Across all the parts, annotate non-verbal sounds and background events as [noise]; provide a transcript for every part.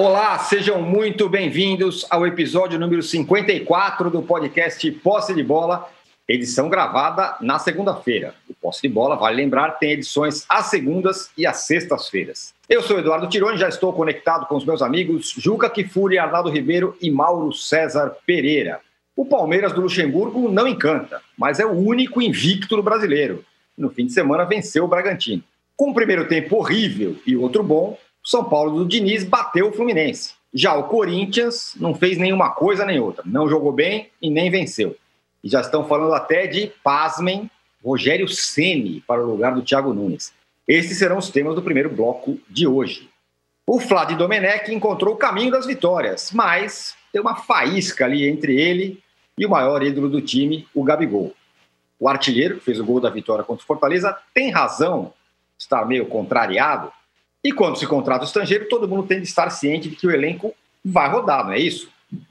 Olá, sejam muito bem-vindos ao episódio número 54 do podcast Posse de Bola, edição gravada na segunda-feira. O Posse de Bola, vale lembrar, tem edições às segundas e às sextas-feiras. Eu sou Eduardo Tironi, já estou conectado com os meus amigos Juca Kifuri, Arnaldo Ribeiro e Mauro César Pereira. O Palmeiras do Luxemburgo não encanta, mas é o único invicto do brasileiro. No fim de semana venceu o Bragantino. Com um primeiro tempo horrível e outro bom, são Paulo do Diniz bateu o Fluminense. Já o Corinthians não fez nenhuma coisa nem outra. Não jogou bem e nem venceu. E já estão falando até de, pasmem, Rogério Ceni para o lugar do Thiago Nunes. Esses serão os temas do primeiro bloco de hoje. O Flávio Domenech encontrou o caminho das vitórias, mas tem uma faísca ali entre ele e o maior ídolo do time, o Gabigol. O artilheiro, que fez o gol da vitória contra o Fortaleza, tem razão de estar meio contrariado, e quando se contrata o estrangeiro, todo mundo tem de estar ciente de que o elenco vai rodar, não é isso?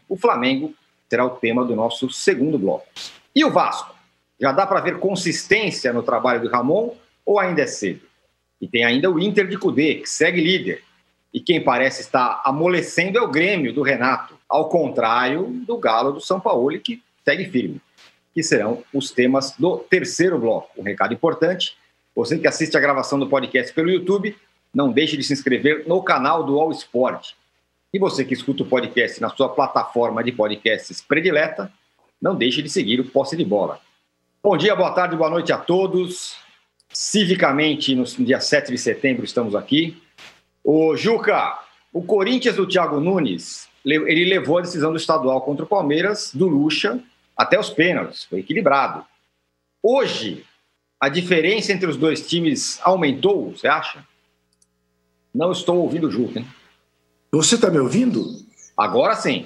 O Flamengo será o tema do nosso segundo bloco. E o Vasco? Já dá para ver consistência no trabalho do Ramon ou ainda é cedo? E tem ainda o Inter de Cudê, que segue líder. E quem parece estar amolecendo é o Grêmio do Renato, ao contrário do Galo do São Paulo, que segue firme. Que serão os temas do terceiro bloco. Um recado importante: você que assiste a gravação do podcast pelo YouTube, não deixe de se inscrever no canal do All Sport. E você que escuta o podcast na sua plataforma de podcasts predileta, não deixe de seguir o Posse de Bola. Bom dia, boa tarde, boa noite a todos. Civicamente, no dia 7 de setembro, estamos aqui. O Juca, o Corinthians do Thiago Nunes, ele levou a decisão do estadual contra o Palmeiras, do Lucha, até os pênaltis. Foi equilibrado. Hoje, a diferença entre os dois times aumentou, você acha? Não estou ouvindo o Juca, hein? Você está me ouvindo? Agora sim.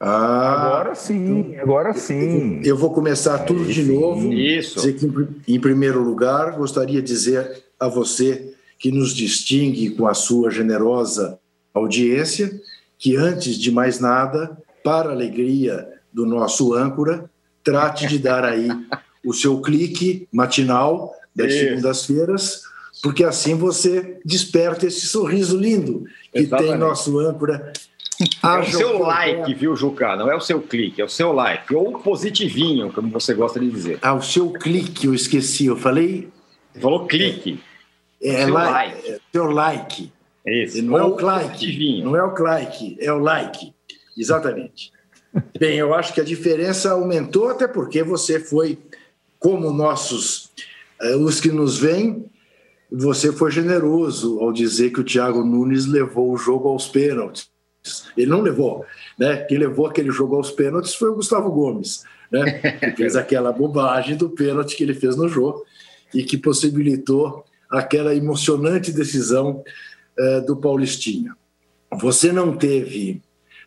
Ah, agora sim, agora sim. Eu vou começar tudo de novo. Isso. Dizer que, em primeiro lugar, gostaria de dizer a você que nos distingue com a sua generosa audiência, que antes de mais nada, para a alegria do nosso âncora, trate de dar aí [laughs] o seu clique matinal das segundas-feiras porque assim você desperta esse sorriso lindo que Exatamente. tem nosso âncora. É o seu like, viu, Juca? Não é o seu clique, é o seu like. Ou positivinho, como você gosta de dizer. Ah, o seu clique, eu esqueci. Eu falei. Você falou clique. É, é seu like. like. É seu like. Esse. Não Ou é o like. Não é o like, é o like. Exatamente. [laughs] Bem, eu acho que a diferença aumentou, até porque você foi, como nossos, eh, os que nos veem, você foi generoso ao dizer que o Thiago Nunes levou o jogo aos pênaltis. Ele não levou, né? Quem levou aquele jogo aos pênaltis foi o Gustavo Gomes, né? [laughs] Que fez aquela bobagem do pênalti que ele fez no jogo e que possibilitou aquela emocionante decisão uh, do Paulistinha. Você não teve,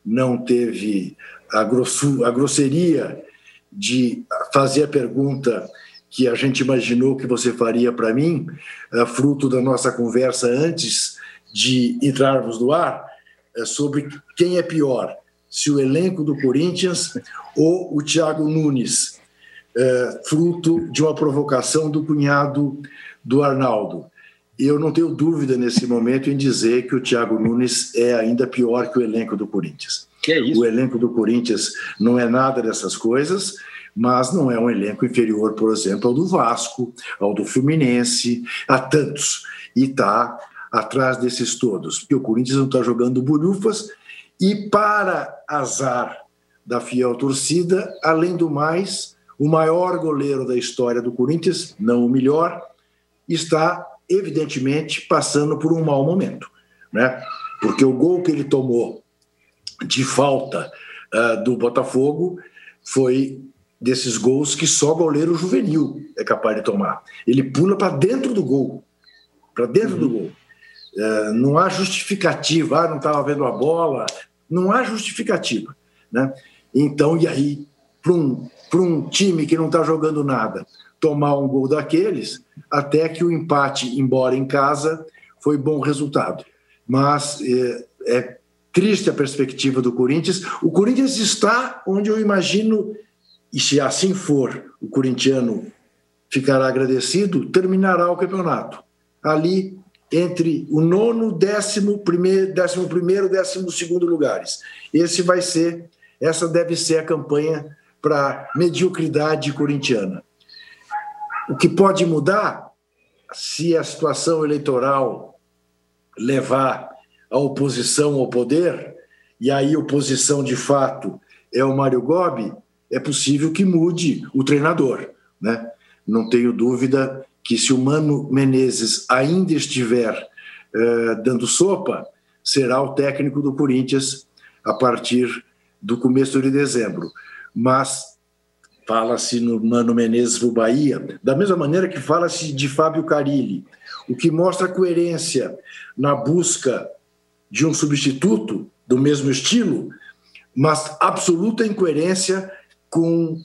não teve a, grosso, a grosseria de fazer a pergunta que a gente imaginou que você faria para mim, é, fruto da nossa conversa antes de entrarmos no ar, é, sobre quem é pior, se o elenco do Corinthians ou o Thiago Nunes, é, fruto de uma provocação do cunhado do Arnaldo. Eu não tenho dúvida nesse momento em dizer que o Thiago Nunes é ainda pior que o elenco do Corinthians. Que é? O elenco do Corinthians não é nada dessas coisas mas não é um elenco inferior, por exemplo, ao do Vasco, ao do Fluminense, a tantos. E está atrás desses todos, porque o Corinthians não está jogando bolhufas e, para azar da fiel torcida, além do mais, o maior goleiro da história do Corinthians, não o melhor, está evidentemente passando por um mau momento, né? Porque o gol que ele tomou de falta uh, do Botafogo foi desses gols que só goleiro juvenil é capaz de tomar. Ele pula para dentro do gol, para dentro uhum. do gol. É, não há justificativa, ah, não estava vendo a bola, não há justificativa. Né? Então, e aí, para um, um time que não está jogando nada, tomar um gol daqueles, até que o empate, embora em casa, foi bom resultado. Mas é, é triste a perspectiva do Corinthians. O Corinthians está onde eu imagino e se assim for, o corintiano ficará agradecido, terminará o campeonato. Ali entre o nono, décimo primeiro, décimo primeiro, décimo segundo lugares. Esse vai ser, essa deve ser a campanha para mediocridade corintiana. O que pode mudar, se a situação eleitoral levar a oposição ao poder, e aí oposição de fato é o Mário Gobi, é possível que mude o treinador. Né? Não tenho dúvida que se o Mano Menezes ainda estiver uh, dando sopa, será o técnico do Corinthians a partir do começo de dezembro. Mas fala-se no Mano Menezes para o Bahia, da mesma maneira que fala-se de Fábio Carilli, o que mostra coerência na busca de um substituto do mesmo estilo, mas absoluta incoerência com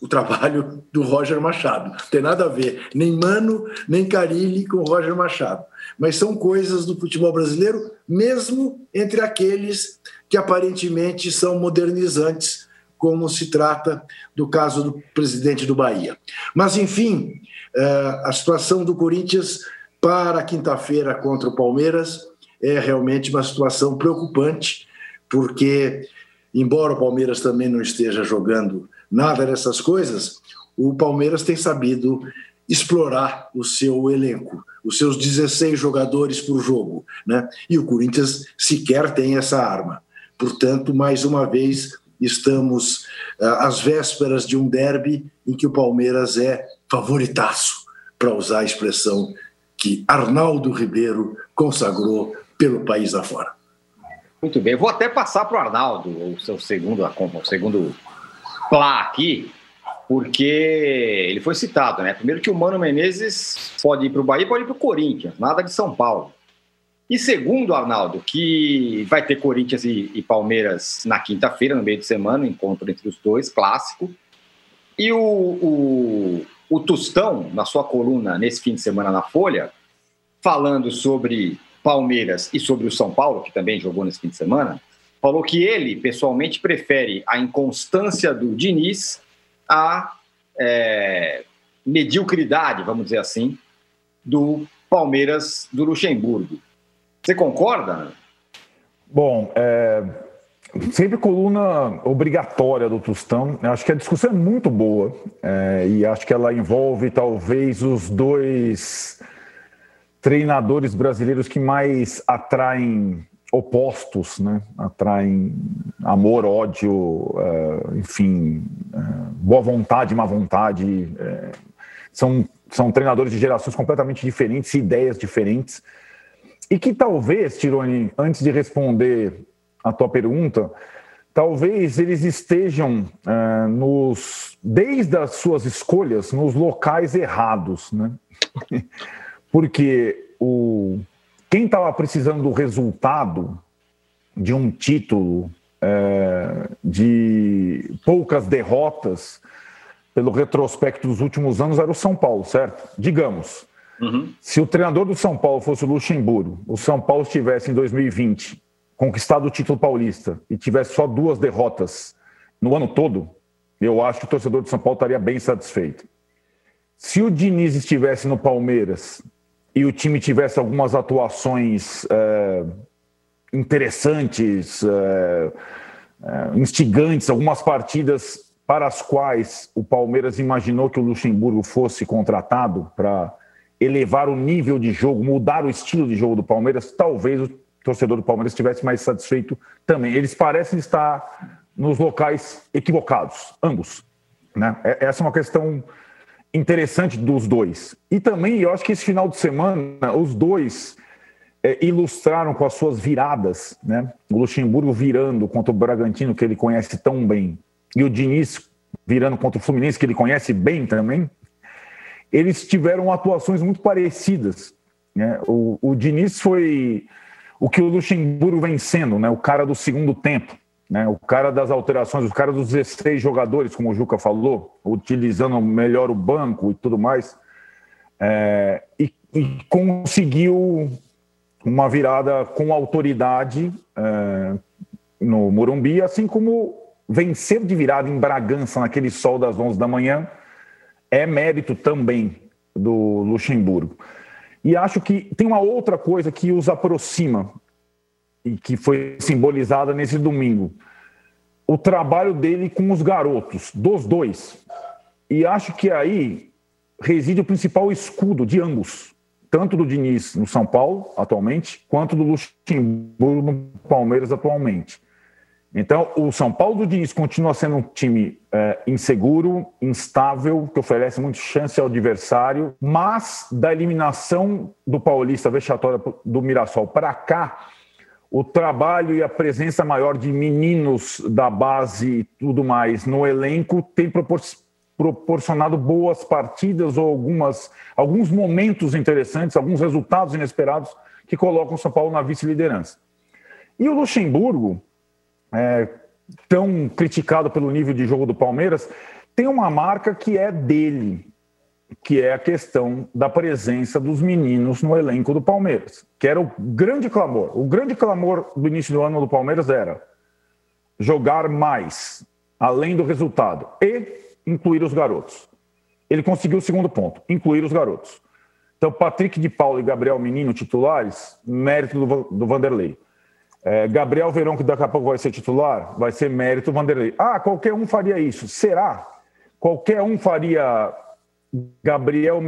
o trabalho do Roger Machado. Não tem nada a ver, nem Mano, nem Carilli com o Roger Machado. Mas são coisas do futebol brasileiro, mesmo entre aqueles que aparentemente são modernizantes, como se trata do caso do presidente do Bahia. Mas, enfim, eh, a situação do Corinthians para quinta-feira contra o Palmeiras é realmente uma situação preocupante, porque, embora o Palmeiras também não esteja jogando nada dessas coisas, o Palmeiras tem sabido explorar o seu elenco, os seus 16 jogadores por jogo, né? E o Corinthians sequer tem essa arma. Portanto, mais uma vez, estamos uh, às vésperas de um derby em que o Palmeiras é favoritaço, para usar a expressão que Arnaldo Ribeiro consagrou pelo país afora. Muito bem, vou até passar para o Arnaldo, o seu segundo, o segundo plá aqui, porque ele foi citado, né? Primeiro que o Mano Menezes pode ir para o Bahia, pode ir para o Corinthians, nada de São Paulo. E segundo, Arnaldo, que vai ter Corinthians e, e Palmeiras na quinta-feira, no meio de semana, encontro entre os dois, clássico. E o, o, o Tostão, na sua coluna nesse fim de semana na Folha, falando sobre Palmeiras e sobre o São Paulo, que também jogou nesse fim de semana, falou que ele, pessoalmente, prefere a inconstância do Diniz à é, mediocridade, vamos dizer assim, do Palmeiras do Luxemburgo. Você concorda? Bom, é, sempre coluna obrigatória do Tostão. Acho que a discussão é muito boa é, e acho que ela envolve talvez os dois treinadores brasileiros que mais atraem opostos, né? Atraem amor, ódio, é, enfim, é, boa vontade, má vontade. É, são, são treinadores de gerações completamente diferentes, ideias diferentes. E que talvez, Tironi, antes de responder a tua pergunta, talvez eles estejam nos, desde as suas escolhas, nos locais errados, né? [laughs] Porque o, quem estava precisando do resultado de um título, é, de poucas derrotas, pelo retrospecto dos últimos anos, era o São Paulo, certo? Digamos. Uhum. Se o treinador do São Paulo fosse o Luxemburgo, o São Paulo estivesse em 2020 conquistado o título paulista e tivesse só duas derrotas no ano todo, eu acho que o torcedor do São Paulo estaria bem satisfeito. Se o Diniz estivesse no Palmeiras e o time tivesse algumas atuações é, interessantes, é, é, instigantes, algumas partidas para as quais o Palmeiras imaginou que o Luxemburgo fosse contratado para elevar o nível de jogo, mudar o estilo de jogo do Palmeiras, talvez o torcedor do Palmeiras estivesse mais satisfeito também. Eles parecem estar nos locais equivocados, ambos. Né? Essa é uma questão interessante dos dois. E também, eu acho que esse final de semana, os dois é, ilustraram com as suas viradas, né? O Luxemburgo virando contra o Bragantino, que ele conhece tão bem, e o Diniz virando contra o Fluminense, que ele conhece bem também. Eles tiveram atuações muito parecidas. Né? O, o Diniz foi o que o Luxemburgo vem sendo, né? o cara do segundo tempo né? O cara das alterações, o cara dos 16 jogadores, como o Juca falou, utilizando melhor o banco e tudo mais, é, e, e, conseguiu uma virada com autoridade é, no Morumbi, assim como vencer de virada em Bragança naquele sol das 11 da manhã é mérito também do Luxemburgo. E acho que tem uma outra coisa que os aproxima e que foi simbolizada nesse domingo. O trabalho dele com os garotos, dos dois. E acho que aí reside o principal escudo de ambos, tanto do Diniz no São Paulo, atualmente, quanto do Luxemburgo no Palmeiras, atualmente. Então, o São Paulo do Diniz continua sendo um time é, inseguro, instável, que oferece muita chance ao adversário, mas da eliminação do Paulista vexatória do Mirassol para cá, o trabalho e a presença maior de meninos da base e tudo mais no elenco tem propor proporcionado boas partidas ou algumas, alguns momentos interessantes, alguns resultados inesperados que colocam o São Paulo na vice-liderança. E o Luxemburgo, é, tão criticado pelo nível de jogo do Palmeiras, tem uma marca que é dele, que é a questão da presença dos meninos no elenco do Palmeiras, que era o grande clamor. O grande clamor do início do ano do Palmeiras era jogar mais, além do resultado, e incluir os garotos. Ele conseguiu o segundo ponto, incluir os garotos. Então, Patrick de Paulo e Gabriel Menino titulares, mérito do, do Vanderlei. É, Gabriel Verão, que daqui a pouco vai ser titular, vai ser mérito Vanderlei. Ah, qualquer um faria isso. Será? Qualquer um faria Gabriel,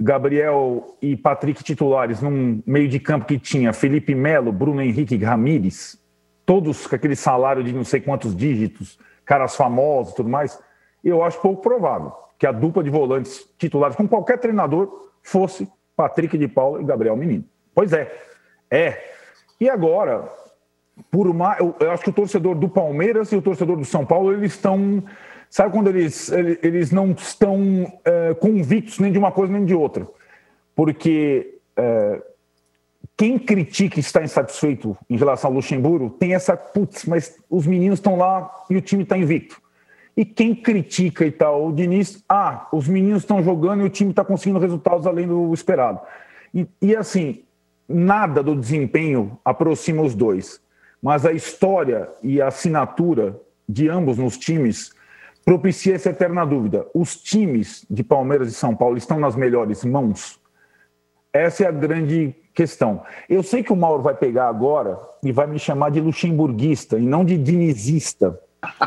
Gabriel e Patrick titulares num meio de campo que tinha Felipe Melo, Bruno Henrique Ramires, todos com aquele salário de não sei quantos dígitos, caras famosos e tudo mais, eu acho pouco provável que a dupla de volantes titulares com qualquer treinador fosse Patrick de Paula e Gabriel Menino. Pois é, é. E agora, por mais, eu, eu acho que o torcedor do Palmeiras e o torcedor do São Paulo, eles estão Sabe quando eles, eles não estão é, convictos nem de uma coisa nem de outra? Porque é, quem critica e está insatisfeito em relação ao Luxemburgo tem essa, putz, mas os meninos estão lá e o time está invicto. E quem critica e tal, o Diniz, ah, os meninos estão jogando e o time está conseguindo resultados além do esperado. E, e assim, nada do desempenho aproxima os dois, mas a história e a assinatura de ambos nos times propicia essa eterna dúvida. Os times de Palmeiras e São Paulo estão nas melhores mãos? Essa é a grande questão. Eu sei que o Mauro vai pegar agora e vai me chamar de luxemburguista e não de dinizista.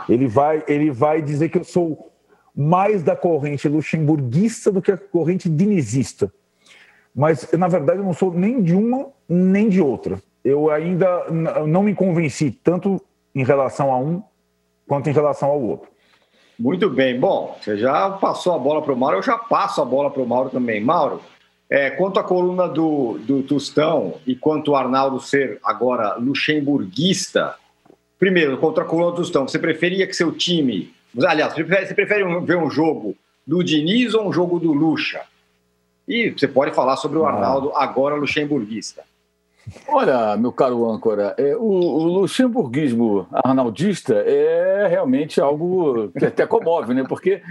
Ele vai, ele vai dizer que eu sou mais da corrente luxemburguista do que a corrente dinizista. Mas, na verdade, eu não sou nem de uma nem de outra. Eu ainda não me convenci tanto em relação a um quanto em relação ao outro. Muito bem. Bom, você já passou a bola para o Mauro, eu já passo a bola para o Mauro também. Mauro, é, quanto à coluna do, do Tostão e quanto o Arnaldo ser agora luxemburguista, primeiro, contra a coluna do Tostão, você preferia que seu time. Aliás, você prefere, você prefere ver um jogo do Diniz ou um jogo do Luxa? E você pode falar sobre o Arnaldo agora luxemburguista. Olha, meu caro âncora, é, o, o, luxemburguismo arnaldista é realmente algo que até comove, né? Porque,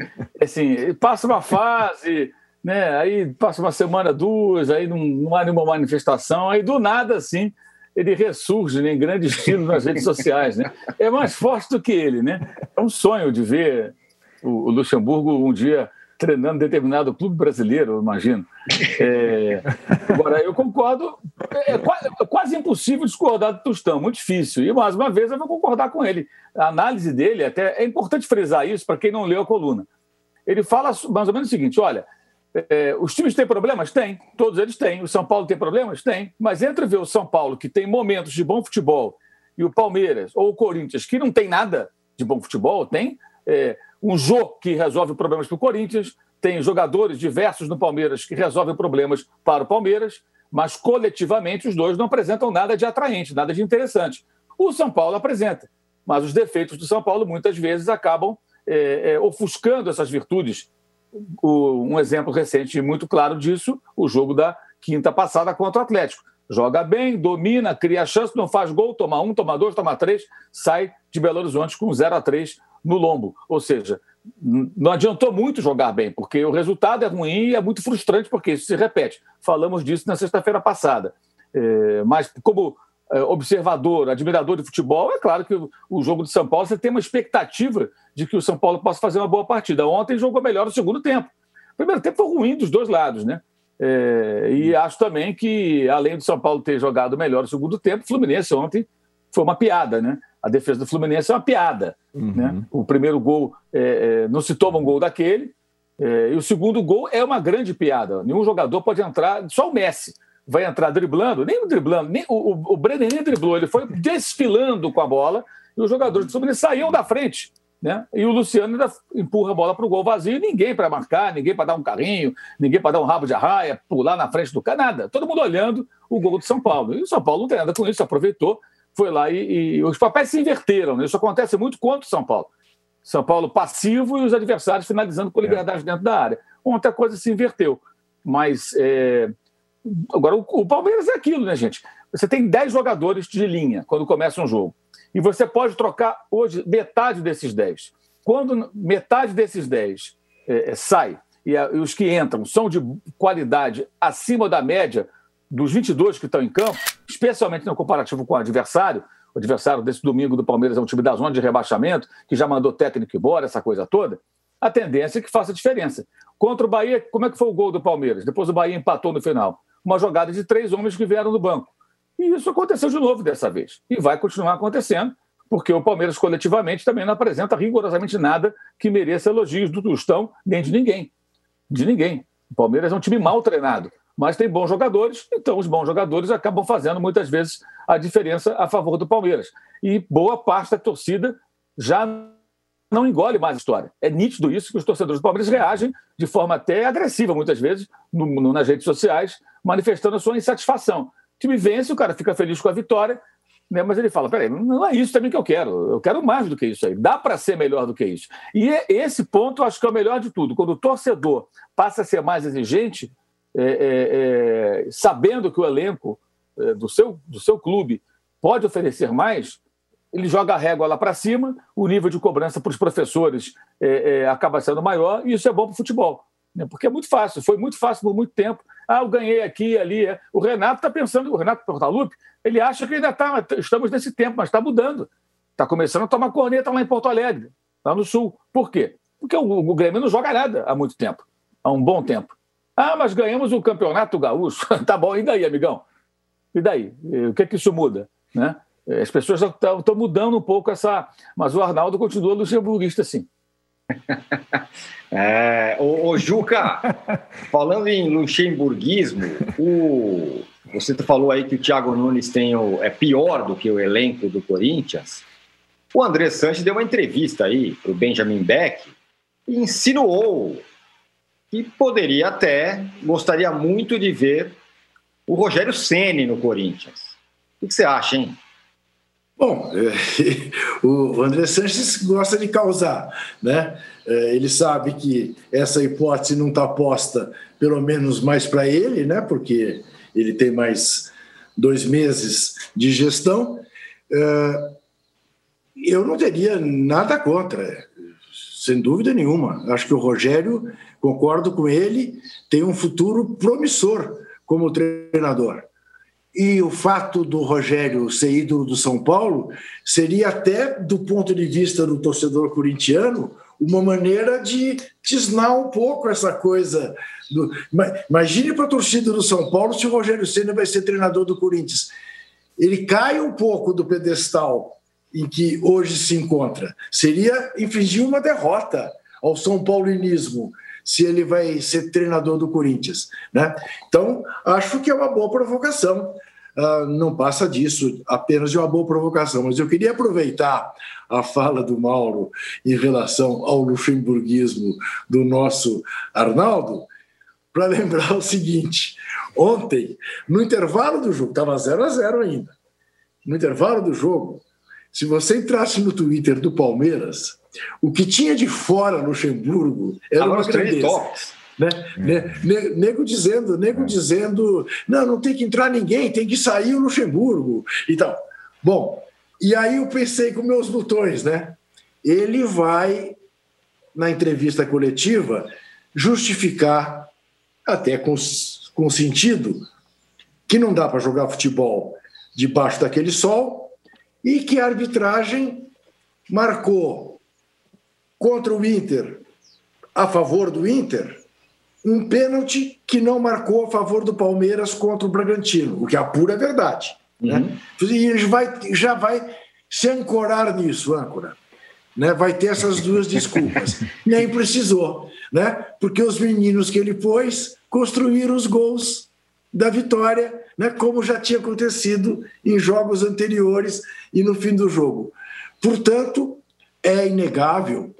assim, passa uma fase, né? Aí passa uma semana, duas, aí não, não há nenhuma manifestação, aí do nada, assim, ele ressurge né, em grande estilo nas redes sociais, né? É mais forte do que ele, né? É um sonho de ver o, o Luxemburgo um dia treinando determinado clube brasileiro, eu imagino. É, agora, eu concordo, é quase, é quase, impossível discordar do Tostão, muito difícil. E mais uma vez eu vou concordar com ele. A análise dele, até é importante frisar isso para quem não leu a coluna. Ele fala mais ou menos o seguinte: olha, é, os times têm problemas? Tem, todos eles têm. O São Paulo tem problemas? Tem. Mas entre ver o São Paulo, que tem momentos de bom futebol, e o Palmeiras ou o Corinthians, que não tem nada de bom futebol, tem. É, um Jô que resolve problemas para o Corinthians, tem jogadores diversos no Palmeiras que resolvem problemas para o Palmeiras, mas coletivamente os dois não apresentam nada de atraente, nada de interessante. O São Paulo apresenta, mas os defeitos do São Paulo muitas vezes acabam é, é, ofuscando essas virtudes. O, um exemplo recente muito claro disso, o jogo da quinta passada contra o Atlético. Joga bem, domina, cria chance, não faz gol, toma um, toma dois, toma três, sai de Belo Horizonte com 0 a 3 no lombo. Ou seja, não adiantou muito jogar bem, porque o resultado é ruim e é muito frustrante, porque isso se repete. Falamos disso na sexta-feira passada. É, mas, como é, observador, admirador de futebol, é claro que o, jogo de São Paulo você tem uma expectativa de que o São Paulo possa fazer uma boa partida. Ontem jogou melhor no segundo tempo. O primeiro tempo foi ruim dos dois lados, né? É, e acho também que, além do São Paulo ter jogado melhor no segundo tempo, o Fluminense ontem foi uma piada, né? A defesa do Fluminense é uma piada. Uhum. Né? O primeiro gol, é, é, não se toma um gol daquele, é, e o segundo gol é uma grande piada. Nenhum jogador pode entrar, só o Messi vai entrar driblando, nem driblando, nem, o, o, o Brenner nem driblou, ele foi desfilando com a bola e os jogadores do Fluminense saíam da frente. Né? E o Luciano ainda empurra a bola para o gol vazio, ninguém para marcar, ninguém para dar um carrinho, ninguém para dar um rabo de arraia, pular na frente do cara, nada. Todo mundo olhando o gol do São Paulo. E o São Paulo não tem nada com isso, aproveitou, foi lá e, e os papéis se inverteram. Né? Isso acontece muito contra o São Paulo. São Paulo passivo e os adversários finalizando com liberdade é. dentro da área. Ontem a coisa se inverteu. Mas é... agora o, o Palmeiras é aquilo, né, gente? Você tem 10 jogadores de linha quando começa um jogo. E você pode trocar hoje metade desses 10. Quando metade desses 10 é, é, sai e, a, e, os que entram são de qualidade acima da média dos 22 que estão em campo, especialmente no comparativo com o adversário, o adversário desse domingo do Palmeiras é um time da zona de rebaixamento, que já mandou técnico embora, essa coisa toda, a tendência é que faça diferença. Contra o Bahia, como é que foi o gol do Palmeiras? Depois o Bahia empatou no final. Uma jogada de três homens que vieram do banco. E isso aconteceu de novo dessa vez. E vai continuar acontecendo, porque o Palmeiras coletivamente também não apresenta rigorosamente nada que mereça elogios do Tostão, nem de ninguém. De ninguém. O Palmeiras é um time mal treinado, mas tem bons jogadores, então os bons jogadores acabam fazendo muitas vezes a diferença a favor do Palmeiras. E boa parte da torcida já não engole mais a história. É nítido isso que os torcedores do Palmeiras reagem de forma até agressiva, muitas vezes, no, no, nas redes sociais, manifestando a sua insatisfação time vence, o cara fica feliz com a vitória, né? mas ele fala: peraí, não é isso também que eu quero, eu quero mais do que isso aí, dá para ser melhor do que isso. E é, esse ponto eu acho que é o melhor de tudo, quando o torcedor passa a ser mais exigente, é, é, é sabendo que o elenco é, do, seu, do seu clube pode oferecer mais, ele joga a régua lá para cima, o nível de cobrança para os professores é, acaba sendo maior, e isso é bom para o futebol. Né? Porque é muito fácil, foi muito fácil por muito tempo ah, eu ganhei aqui ali. O Renato está pensando, o Renato Portaluppi, ele acha que ainda tá, estamos nesse tempo, mas está mudando. Está começando a tomar corneta lá em Porto Alegre, lá no Sul. Por quê? Porque o, o Grêmio não joga nada há muito tempo, há um bom tempo. Ah, mas ganhamos o Campeonato Gaúcho. [laughs] tá bom, e daí, amigão? E daí? O que é que isso muda? Né? As pessoas estão mudando um pouco essa. Mas o Arnaldo continua luxemburguista, sim. [laughs] É, ô, Juca, falando em luxemburguismo, o, você falou aí que o Thiago Nunes tem o, é pior do que o elenco do Corinthians. O André Sanches deu uma entrevista aí para o Benjamin Beck e insinuou que poderia até, gostaria muito de ver o Rogério Ceni no Corinthians. O que você acha, hein? Bom, [laughs] o André Sanches gosta de causar, né? É, ele sabe que essa hipótese não está posta, pelo menos mais para ele, né? Porque ele tem mais dois meses de gestão. É, eu não teria nada contra, sem dúvida nenhuma. Acho que o Rogério, concordo com ele, tem um futuro promissor como treinador. E o fato do Rogério ser ídolo do São Paulo seria até, do ponto de vista do torcedor corintiano, uma maneira de tisnar um pouco essa coisa. Do... Imagine para a torcida do São Paulo se o Rogério Senna vai ser treinador do Corinthians. Ele cai um pouco do pedestal em que hoje se encontra. Seria infligir uma derrota ao São Paulinismo se ele vai ser treinador do Corinthians. Né? Então, acho que é uma boa provocação. Uh, não passa disso, apenas de uma boa provocação. Mas eu queria aproveitar a fala do Mauro em relação ao luxemburguismo do nosso Arnaldo para lembrar o seguinte: ontem, no intervalo do jogo, estava 0 a 0 ainda. No intervalo do jogo, se você entrasse no Twitter do Palmeiras, o que tinha de fora Luxemburgo era Agora uma grandeza. Né? É. Nego dizendo, nego dizendo, não, não tem que entrar ninguém, tem que sair o Luxemburgo e tal. Bom, e aí eu pensei com meus botões, né? Ele vai, na entrevista coletiva, justificar, até com, com sentido, que não dá para jogar futebol debaixo daquele sol e que a arbitragem marcou contra o Inter a favor do Inter um pênalti que não marcou a favor do Palmeiras contra o Bragantino, o que é a pura verdade. Né? Uhum. Né? E ele vai, já vai se ancorar nisso, âncora. Né? Vai ter essas duas [laughs] desculpas. Nem precisou, né? porque os meninos que ele pôs construíram os gols da vitória, né? como já tinha acontecido em jogos anteriores e no fim do jogo. Portanto, é inegável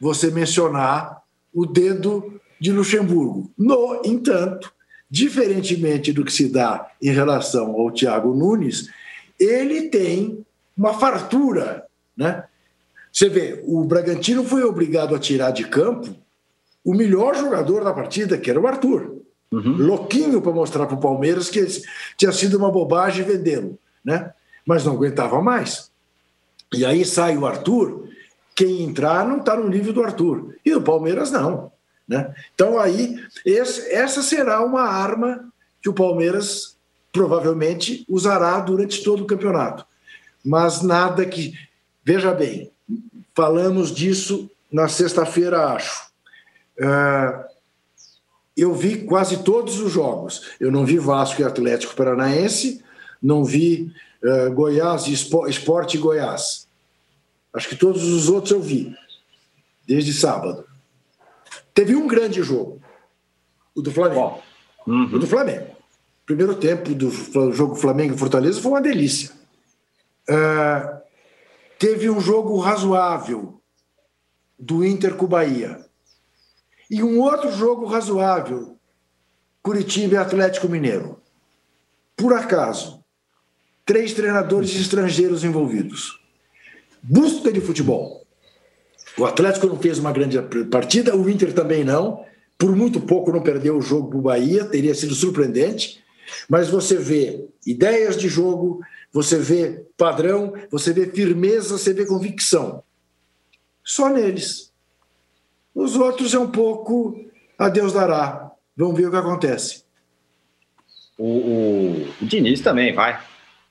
você mencionar o dedo de Luxemburgo. No entanto, diferentemente do que se dá em relação ao Thiago Nunes, ele tem uma fartura. Né? Você vê, o Bragantino foi obrigado a tirar de campo o melhor jogador da partida, que era o Arthur. Uhum. Louquinho para mostrar para o Palmeiras que tinha sido uma bobagem vendê-lo. Né? Mas não aguentava mais. E aí sai o Arthur, quem entrar não está no nível do Arthur. E o Palmeiras não. Né? Então aí, esse, essa será uma arma que o Palmeiras provavelmente usará durante todo o campeonato. Mas nada que. Veja bem, falamos disso na sexta-feira, acho. Uh, eu vi quase todos os jogos. Eu não vi Vasco e Atlético Paranaense, não vi uh, Goiás e Esporte Goiás. Acho que todos os outros eu vi, desde sábado. Teve um grande jogo, o do Flamengo. Uhum. O do Flamengo. Primeiro tempo do jogo Flamengo-Fortaleza foi uma delícia. Uh, teve um jogo razoável do Inter com o Bahia. E um outro jogo razoável, Curitiba e Atlético Mineiro. Por acaso, três treinadores estrangeiros envolvidos. Busca de futebol. O Atlético não fez uma grande partida, o Inter também não. Por muito pouco não perdeu o jogo para o Bahia, teria sido surpreendente. Mas você vê ideias de jogo, você vê padrão, você vê firmeza, você vê convicção. Só neles. Os outros é um pouco a Deus dará. Vamos ver o que acontece. O, o, o Diniz também vai.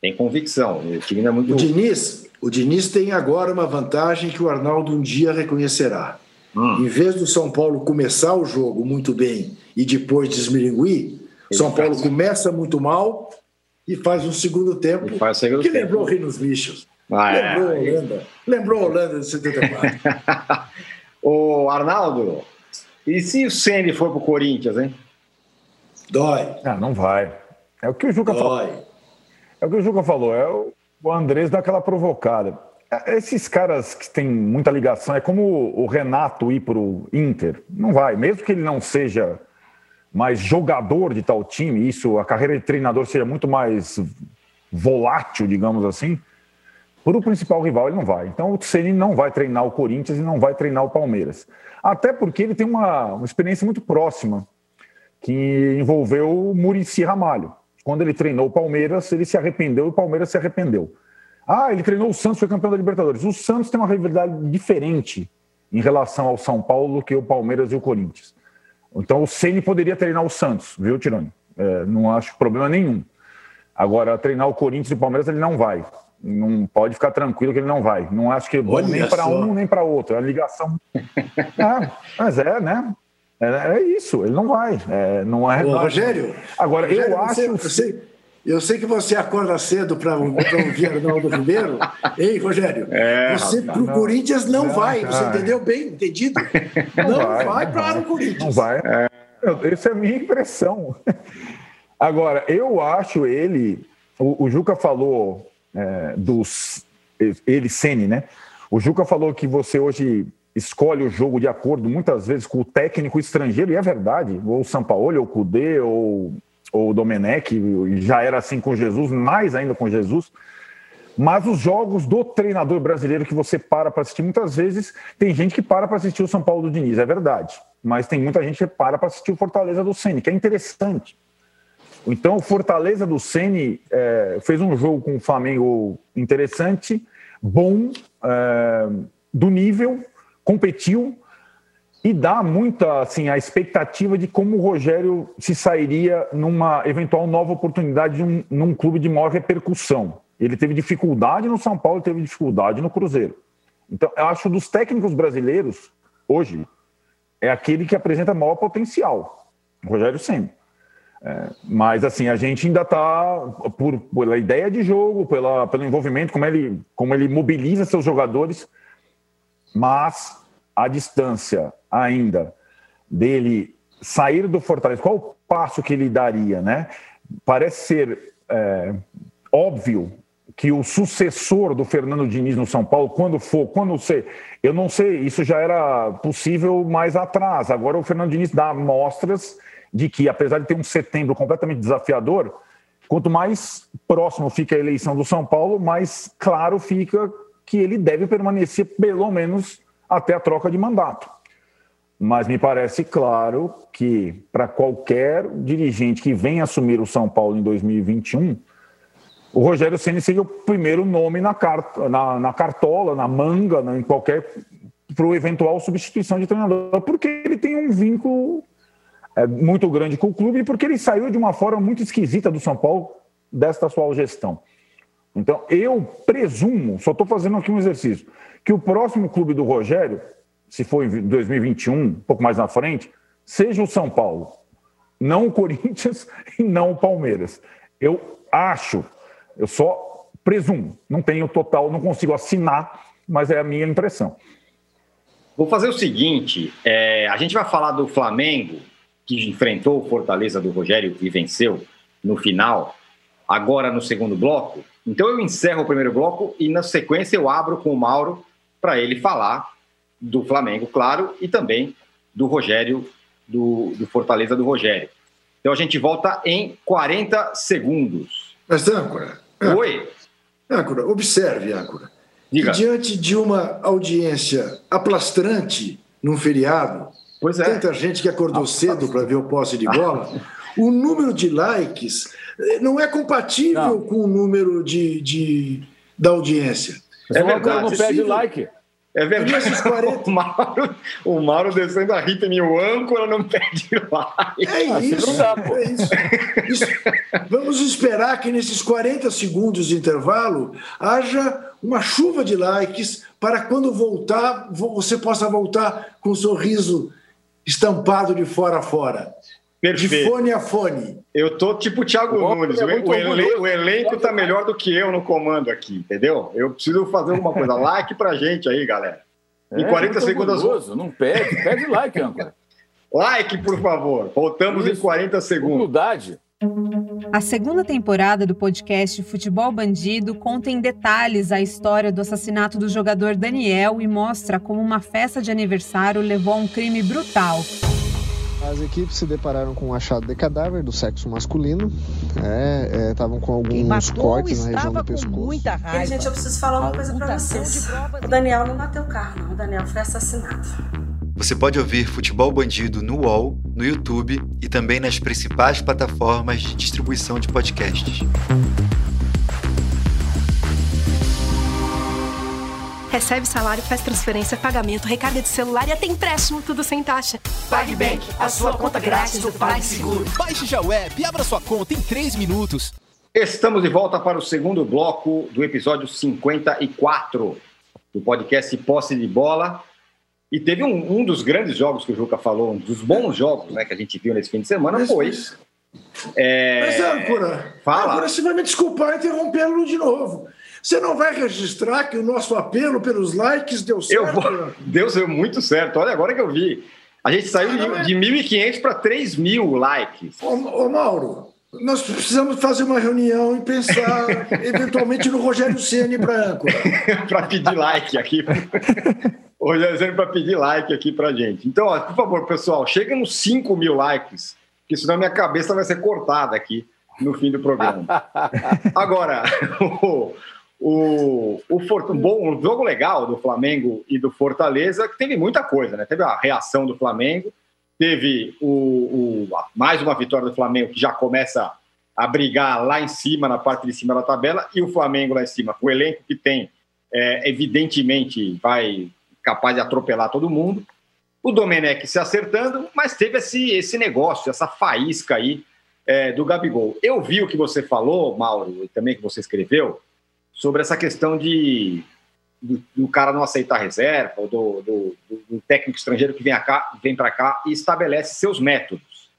Tem convicção. O time é muito. O Diniz, o Diniz tem agora uma vantagem que o Arnaldo um dia reconhecerá. Hum. Em vez do São Paulo começar o jogo muito bem e depois desmilinguir, São Paulo começa muito mal e faz um segundo tempo que segundo tempo. lembrou o Rio dos Bichos. Ah, lembrou é. Holanda. Lembrou Holanda de 74. [laughs] Ô, Arnaldo, e se o Ceni for pro Corinthians, hein? Dói. Ah, não vai. É o que o Juca Dói. falou. É o que o Juca falou. É o o Andrés dá aquela provocada. Esses caras que têm muita ligação, é como o Renato ir para o Inter. Não vai, mesmo que ele não seja mais jogador de tal time, isso, a carreira de treinador seja muito mais volátil, digamos assim. Para o principal rival, ele não vai. Então, o Ceni não vai treinar o Corinthians e não vai treinar o Palmeiras. Até porque ele tem uma, uma experiência muito próxima que envolveu o Murici Ramalho. Quando ele treinou o Palmeiras, ele se arrependeu e o Palmeiras se arrependeu. Ah, ele treinou o Santos, foi campeão da Libertadores. O Santos tem uma rivalidade diferente em relação ao São Paulo que o Palmeiras e o Corinthians. Então o Ceni poderia treinar o Santos, viu, Tironi? É, não acho problema nenhum. Agora, treinar o Corinthians e o Palmeiras ele não vai. Não pode ficar tranquilo que ele não vai. Não acho que é bom nem para um nem para outro. É a ligação. [laughs] é, mas é, né? É, é isso, ele não vai. É, não é. Ô, Rogério. Agora, Rogério, eu acho. Eu sei, eu sei que você acorda cedo para ouvir Arnaldo Ribeiro. [laughs] Ei, Rogério, é, você para o Corinthians não, não vai, você entendeu bem? Entendido? [laughs] Não, não vai, vai para o Corinthians. Não vai. É, essa é a minha impressão. [laughs] Agora, eu acho ele. O, o Juca falou é, dos. Ele, Sene, né? O Juca falou que você hoje escolhe o jogo de acordo, muitas vezes, com o técnico estrangeiro, e é verdade, ou o Sampaoli, ou o Cudê, ou, ou o Domenech, já era assim com Jesus, mais ainda com Jesus. Mas os jogos do treinador brasileiro que você para para assistir, muitas vezes tem gente que para para assistir o São Paulo do Diniz, é verdade. Mas tem muita gente que para para assistir o Fortaleza do Ceni, que é interessante. Então, o Fortaleza do Ceni é, fez um jogo com o Flamengo interessante, bom, é, do nível, competiu e dá muita assim a expectativa de como o Rogério se sairia numa eventual nova oportunidade de um, num clube de maior repercussão. Ele teve dificuldade no São Paulo, teve dificuldade no Cruzeiro. Então, eu acho dos técnicos brasileiros hoje é aquele que apresenta maior potencial. Rogério Senna. É, mas assim, a gente ainda está, por, pela ideia de jogo, pela, pelo envolvimento, como ele, como ele mobiliza seus jogadores, mas a distância ainda dele sair do Fortaleza, qual o passo que ele daria, né? Parece ser é, óbvio que o sucessor do Fernando Diniz no São Paulo, quando for, quando ser, eu não sei, isso já era possível mais atrás. Agora o Fernando Diniz dá mostras de que, apesar de ter um setembro completamente desafiador, quanto mais próximo fica a eleição do São Paulo, mais claro fica que ele deve permanecer pelo menos até a troca de mandato. Mas me parece claro que, para qualquer dirigente que venha assumir o São Paulo em 2021, o Rogério Ceni seria o primeiro nome na, na, na cartola, na manga, na, em qualquer para o eventual substituição de treinador, porque ele tem um vínculo é, muito grande com o clube e porque ele saiu de uma forma muito esquisita do São Paulo desta sua gestão. Então, eu presumo, só estou fazendo aqui um exercício, que o próximo clube do Rogério se for em 2021, um pouco mais na frente, seja o São Paulo, não o [laughs] Corinthians e não o Palmeiras. Eu acho, eu só presumo, não tenho total, não consigo assinar, mas é a minha impressão. Vou fazer o seguinte: é, a gente vai falar do Flamengo, que enfrentou o Fortaleza do Rogério e venceu no final, agora no segundo bloco. Então eu encerro o primeiro bloco e na sequência eu abro com o Mauro para ele falar do Flamengo, claro, e também do Rogério, do, do Fortaleza do Rogério. Então a gente volta em 40 segundos. Mas, âncora. âncora Oi. Âncora, observe, âncora. Diga. Que diante de uma audiência aplastrante num feriado, pois é. tanta gente que acordou cedo para ver o posse de bola, [laughs] o número de likes eh, não é compatível não. com o número de, de da audiência. É verdade. Não pede like. É verdade. 40... [laughs] o, Mauro, o Mauro descendo a Rita o âncora não pede [laughs] like. É ah, isso, dá, é isso. isso. Vamos esperar que nesses 40 segundos de intervalo haja uma chuva de likes para quando voltar, você possa voltar com um sorriso estampado de fora a fora. Perfeito. De fone a fone. Eu tô tipo o Thiago o Nunes. É o, o, o, elenco tá melhor do que eu no comando aqui, entendeu? Eu preciso fazer alguma coisa. [laughs] like pra gente aí, galera. Em é, 40 segundos. Curioso. Não pede, pede like, âncora. [laughs] like, por favor. Voltamos Isso. em 40 segundos. Humildade. A segunda temporada do podcast Futebol Bandido conta em detalhes a história do assassinato do jogador Daniel e mostra como uma festa de aniversário levou a um crime brutal. As equipes se depararam com um achado de cadáver do sexo masculino. Estavam é, é, com alguns cortes na região do pescoço. Muita raiva. E, gente, eu preciso falar uma coisa para vocês. O Daniel não bateu o carro, não. O Daniel foi assassinado. Você pode ouvir Futebol Bandido no UOL, no YouTube e também nas principais plataformas de distribuição de podcasts. Recebe salário, faz transferência, pagamento, recarga de celular e até empréstimo, tudo sem taxa. PagBank, a sua conta grátis do PagSeguro. Baixe já o app e abra sua conta em 3 minutos. Estamos de volta para o segundo bloco do episódio 54 do podcast Posse de Bola. E teve um, um dos grandes jogos que o Juca falou, um dos bons jogos né, que a gente viu nesse fim de semana, foi. É... Mas, âncora, Fala. Agora você vai me desculpar interrompê-lo de novo. Você não vai registrar que o nosso apelo pelos likes deu certo? Eu vou... [laughs] Deu, deu muito certo. Olha, agora que eu vi. A gente saiu ah, de, de 1.500 para 3.000 likes. Ô, ô, Mauro, nós precisamos fazer uma reunião e pensar [laughs] eventualmente no Rogério Ceni para âncora. para pedir like aqui. [laughs] o Rogério Ceni para pedir like aqui para gente. Então, ó, por favor, pessoal, chega nos 5 mil likes, que senão minha cabeça vai ser cortada aqui no fim do programa. Agora, o, o, o, bom um jogo legal do Flamengo e do Fortaleza, que teve muita coisa, né? Teve a reação do Flamengo, teve o, o, mais uma vitória do Flamengo que já começa a brigar lá em cima, na parte de cima da tabela, e o Flamengo lá em cima, com o elenco que tem, é, evidentemente vai capaz de atropelar todo mundo. O Domenech se acertando, mas teve esse, esse negócio, essa faísca aí é, do Gabigol. Eu vi o que você falou, Mauro, e também que você escreveu, sobre essa questão de do, do cara não aceitar reserva, ou do, do, do técnico estrangeiro que vem, vem para cá e estabelece seus métodos.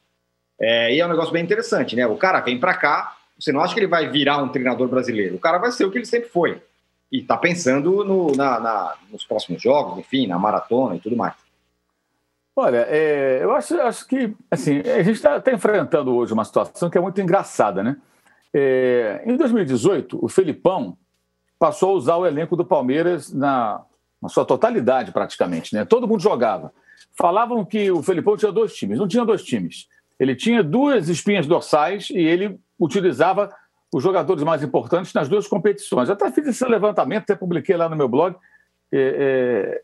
É, e é um negócio bem interessante, né? O cara vem para cá, você não acha que ele vai virar um treinador brasileiro? O cara vai ser o que ele sempre foi. E está pensando no, na, na, nos próximos jogos, enfim, na maratona e tudo mais. Olha, é, eu acho, acho que assim, a gente está tá enfrentando hoje uma situação que é muito engraçada, né? É, em 2018, o Felipão passou a usar o elenco do Palmeiras na, na sua totalidade, praticamente. Né? Todo mundo jogava. Falavam que o Felipão tinha dois times. Não tinha dois times. Ele tinha duas espinhas dorsais e ele utilizava os jogadores mais importantes nas duas competições. Eu até fiz esse levantamento, até publiquei lá no meu blog. É, é,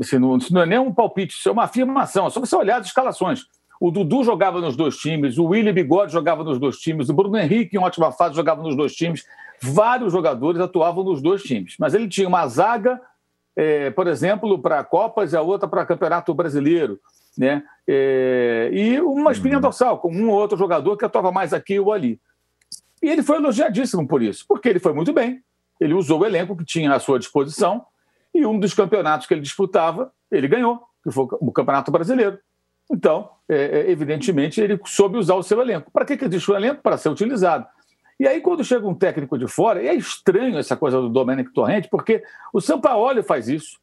assim, não, isso não é nem um palpite, isso é uma afirmação. É só você olhar as escalações. O Dudu jogava nos dois times, o William Bigode jogava nos dois times, o Bruno Henrique, em ótima fase, jogava nos dois times. Vários jogadores atuavam nos dois times. Mas ele tinha uma zaga, é, por exemplo, para Copas e a outra para Campeonato Brasileiro. Né? É, e uma espinha uhum. dorsal, com um ou outro jogador que atuava mais aqui ou ali. E ele foi elogiadíssimo por isso, porque ele foi muito bem. Ele usou o elenco que tinha à sua disposição e um dos campeonatos que ele disputava, ele ganhou, que foi o Campeonato Brasileiro. Então, é, é evidentemente, ele soube usar o seu elenco. Para que, que existe o elenco? Para ser utilizado. E aí, quando chega um técnico de fora, é estranho essa coisa do Domenic Torrente, porque o Sampaoli faz isso,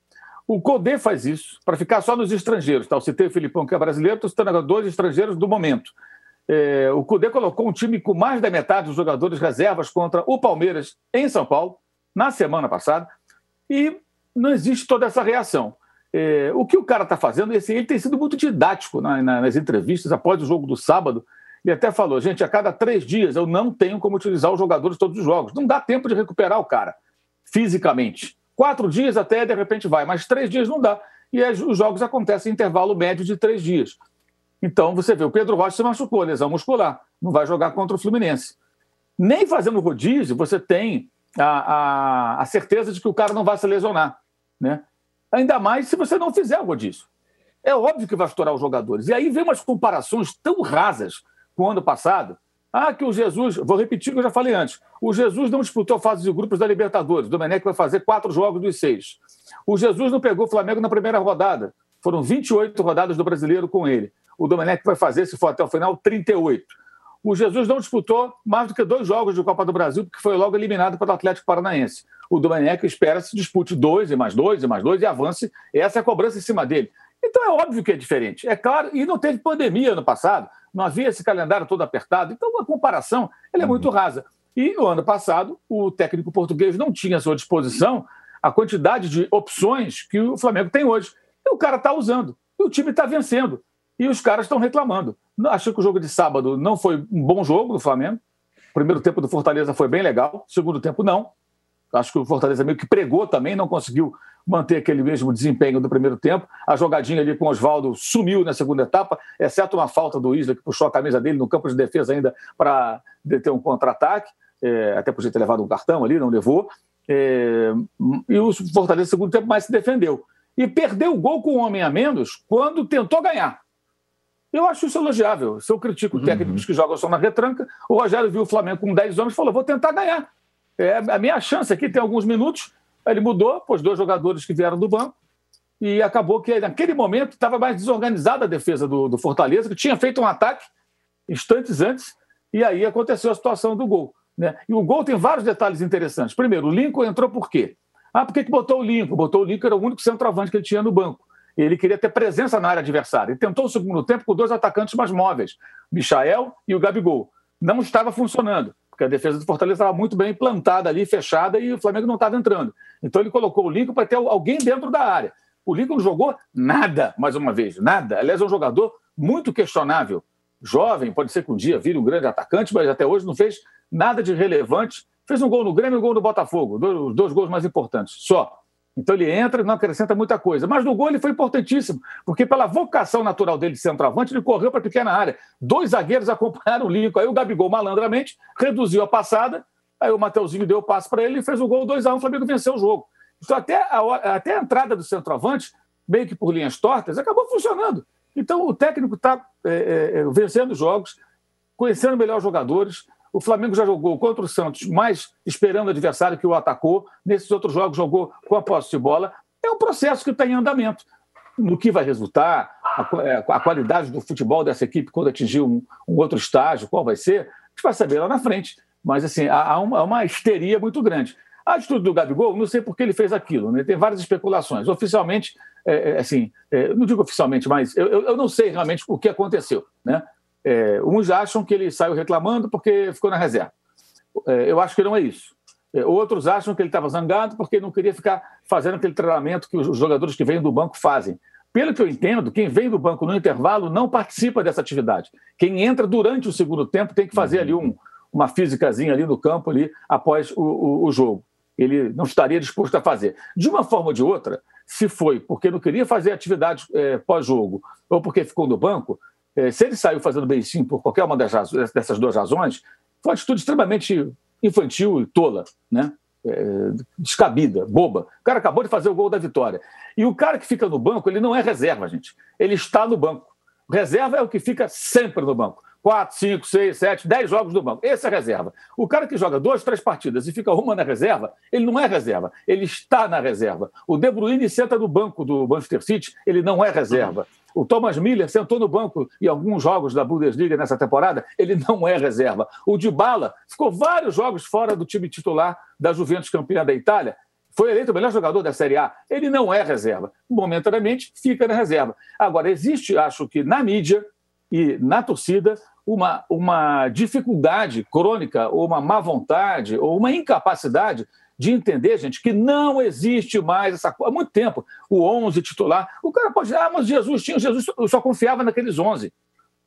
o Codê faz isso, para ficar só nos estrangeiros. Tá? Eu citei o Filipão, que é brasileiro, estou citando dois estrangeiros do momento. É, o Cudê colocou um time com mais da metade dos jogadores reservas contra o Palmeiras em São Paulo, na semana passada, e não existe toda essa reação. É, o que o cara está fazendo, esse, ele tem sido muito didático na, na, nas entrevistas após o jogo do sábado. Ele até falou: gente, a cada três dias eu não tenho como utilizar os jogadores todos os jogos. Não dá tempo de recuperar o cara fisicamente. Quatro dias até de repente vai, mas três dias não dá. E os jogos acontecem em intervalo médio de três dias. Então, você vê, o Pedro Rocha se machucou, lesão muscular, não vai jogar contra o Fluminense. Nem fazendo rodízio, você tem a, a, a certeza de que o cara não vai se lesionar. Né? Ainda mais se você não fizer o rodízio. É óbvio que vai estourar os jogadores. E aí vem umas comparações tão rasas com o ano passado. Ah, que o Jesus, vou repetir o que eu já falei antes. O Jesus não disputou a fase de grupos da Libertadores. O Domenech vai fazer quatro jogos dos seis. O Jesus não pegou o Flamengo na primeira rodada. Foram 28 rodadas do brasileiro com ele o Domenech vai fazer, se for até o final, 38. O Jesus não disputou mais do que dois jogos de Copa do Brasil, porque foi logo eliminado pelo Atlético Paranaense. O Domenech espera se dispute dois e mais dois e mais dois e avance. Essa é a cobrança em cima dele. Então é óbvio que é diferente. É claro, e não teve pandemia no passado, não havia esse calendário todo apertado. Então a comparação ela é muito rasa. E no ano passado, o técnico português não tinha à sua disposição a quantidade de opções que o Flamengo tem hoje. E o cara está usando. E o time está vencendo e os caras estão reclamando. Achei que o jogo de sábado não foi um bom jogo do Flamengo. O primeiro tempo do Fortaleza foi bem legal, o segundo tempo não. Acho que o Fortaleza meio que pregou também, não conseguiu manter aquele mesmo desempenho do primeiro tempo. A jogadinha ali com o Oswaldo sumiu na segunda etapa, exceto uma falta do Isla, que puxou a camisa dele no campo de defesa ainda para deter um contra-ataque. É, até podia ter levado um cartão ali, não levou. É, e o Fortaleza, no segundo tempo, mais se defendeu. E perdeu o gol com um homem a menos quando tentou ganhar. Eu acho isso elogiável. Se eu critico uhum. técnicos que jogam só na retranca, o Rogério viu o Flamengo com 10 homens e falou: vou tentar ganhar. É a minha chance aqui, tem alguns minutos. Ele mudou, pôs dois jogadores que vieram do banco, e acabou que naquele momento estava mais desorganizada a defesa do, do, Fortaleza, que tinha feito um ataque instantes antes, e aí aconteceu a situação do gol. Né? E o gol tem vários detalhes interessantes. Primeiro, o Lincoln entrou por quê? Ah, por que, botou o Lincoln? Botou o Lincoln, era o único centroavante que ele tinha no banco ele queria ter presença na área adversária. E tentou o segundo tempo com dois atacantes mais móveis, Michael e o Gabigol. Não estava funcionando, porque a defesa do Fortaleza estava muito bem plantada ali, fechada, e o Flamengo não estava entrando. Então ele colocou o Lincoln para ter alguém dentro da área. O Lincoln não jogou nada, mais uma vez, nada. Aliás, é um jogador muito questionável. Jovem, pode ser que um dia vire um grande atacante, mas até hoje não fez nada de relevante. Fez um gol no Grêmio e um gol no Botafogo, dois, dois gols mais importantes, só. Então ele entra e não acrescenta muita coisa. Mas no gol ele foi importantíssimo, porque pela vocação natural dele de centroavante, ele correu para a pequena área. Dois zagueiros acompanharam o Lincoln. Aí o Gabigol, malandramente, reduziu a passada. Aí o Mateuzinho deu o passe para ele e fez o gol 2 a 1 O Flamengo venceu o jogo. Então até a, até a entrada do centroavante, meio que por linhas tortas, acabou funcionando. Então o técnico está é, é, é, vencendo jogos, conhecendo melhor os jogadores, o Flamengo já jogou contra o Santos, mais esperando o adversário que o atacou. Nesses outros jogos jogou com a posse de bola. É um processo que está em andamento. no que vai resultar, a, é, a, qualidade do futebol dessa equipe quando atingir um, um, outro estágio, qual vai ser, a gente vai saber lá na frente. Mas, assim, há, uma, uma, histeria muito grande. A atitude do Gabigol, não sei por que ele fez aquilo, né? tem várias especulações. Oficialmente, é, é, assim, é, não digo oficialmente, mas eu, eu, não sei realmente o que aconteceu. Né? É, uns acham que ele saiu reclamando porque ficou na reserva. É, eu acho que não é isso. É, outros acham que ele estava zangado porque não queria ficar fazendo aquele treinamento que os jogadores que vêm do banco fazem. Pelo que eu entendo, quem vem do banco no intervalo não participa dessa atividade. Quem entra durante o segundo tempo tem que fazer ali um, uma físicazinha ali no campo ali após o, o, o jogo. Ele não estaria disposto a fazer. De uma forma ou de outra, se foi porque não queria fazer atividade é, pós-jogo ou porque ficou no banco, é, se ele saiu fazendo sim por qualquer uma das, dessas duas razões, foi uma atitude extremamente infantil e tola, né? É, descabida, boba. O cara acabou de fazer o gol da vitória. E o cara que fica no banco, ele não é reserva, gente. Ele está no banco. Reserva é o que fica sempre no banco. Quatro, cinco, seis, sete, dez jogos no banco. Esse é reserva. O cara que joga duas, três partidas e fica uma na reserva, ele não é reserva. Ele está na reserva. O De Bruyne senta no banco do Manchester City, ele não é reserva. O Thomas Miller sentou no banco em alguns jogos da Bundesliga nessa temporada, ele não é reserva. O Dybala ficou vários jogos fora do time titular da Juventus campeã da Itália, foi eleito o melhor jogador da Série A. Ele não é reserva. Momentaneamente, fica na reserva. Agora, existe, acho que na mídia e na torcida, uma, uma dificuldade crônica, ou uma má vontade, ou uma incapacidade de entender, gente, que não existe mais essa coisa. Há muito tempo, o 11 titular. O cara pode dizer, ah, mas Jesus tinha, Jesus só confiava naqueles 11.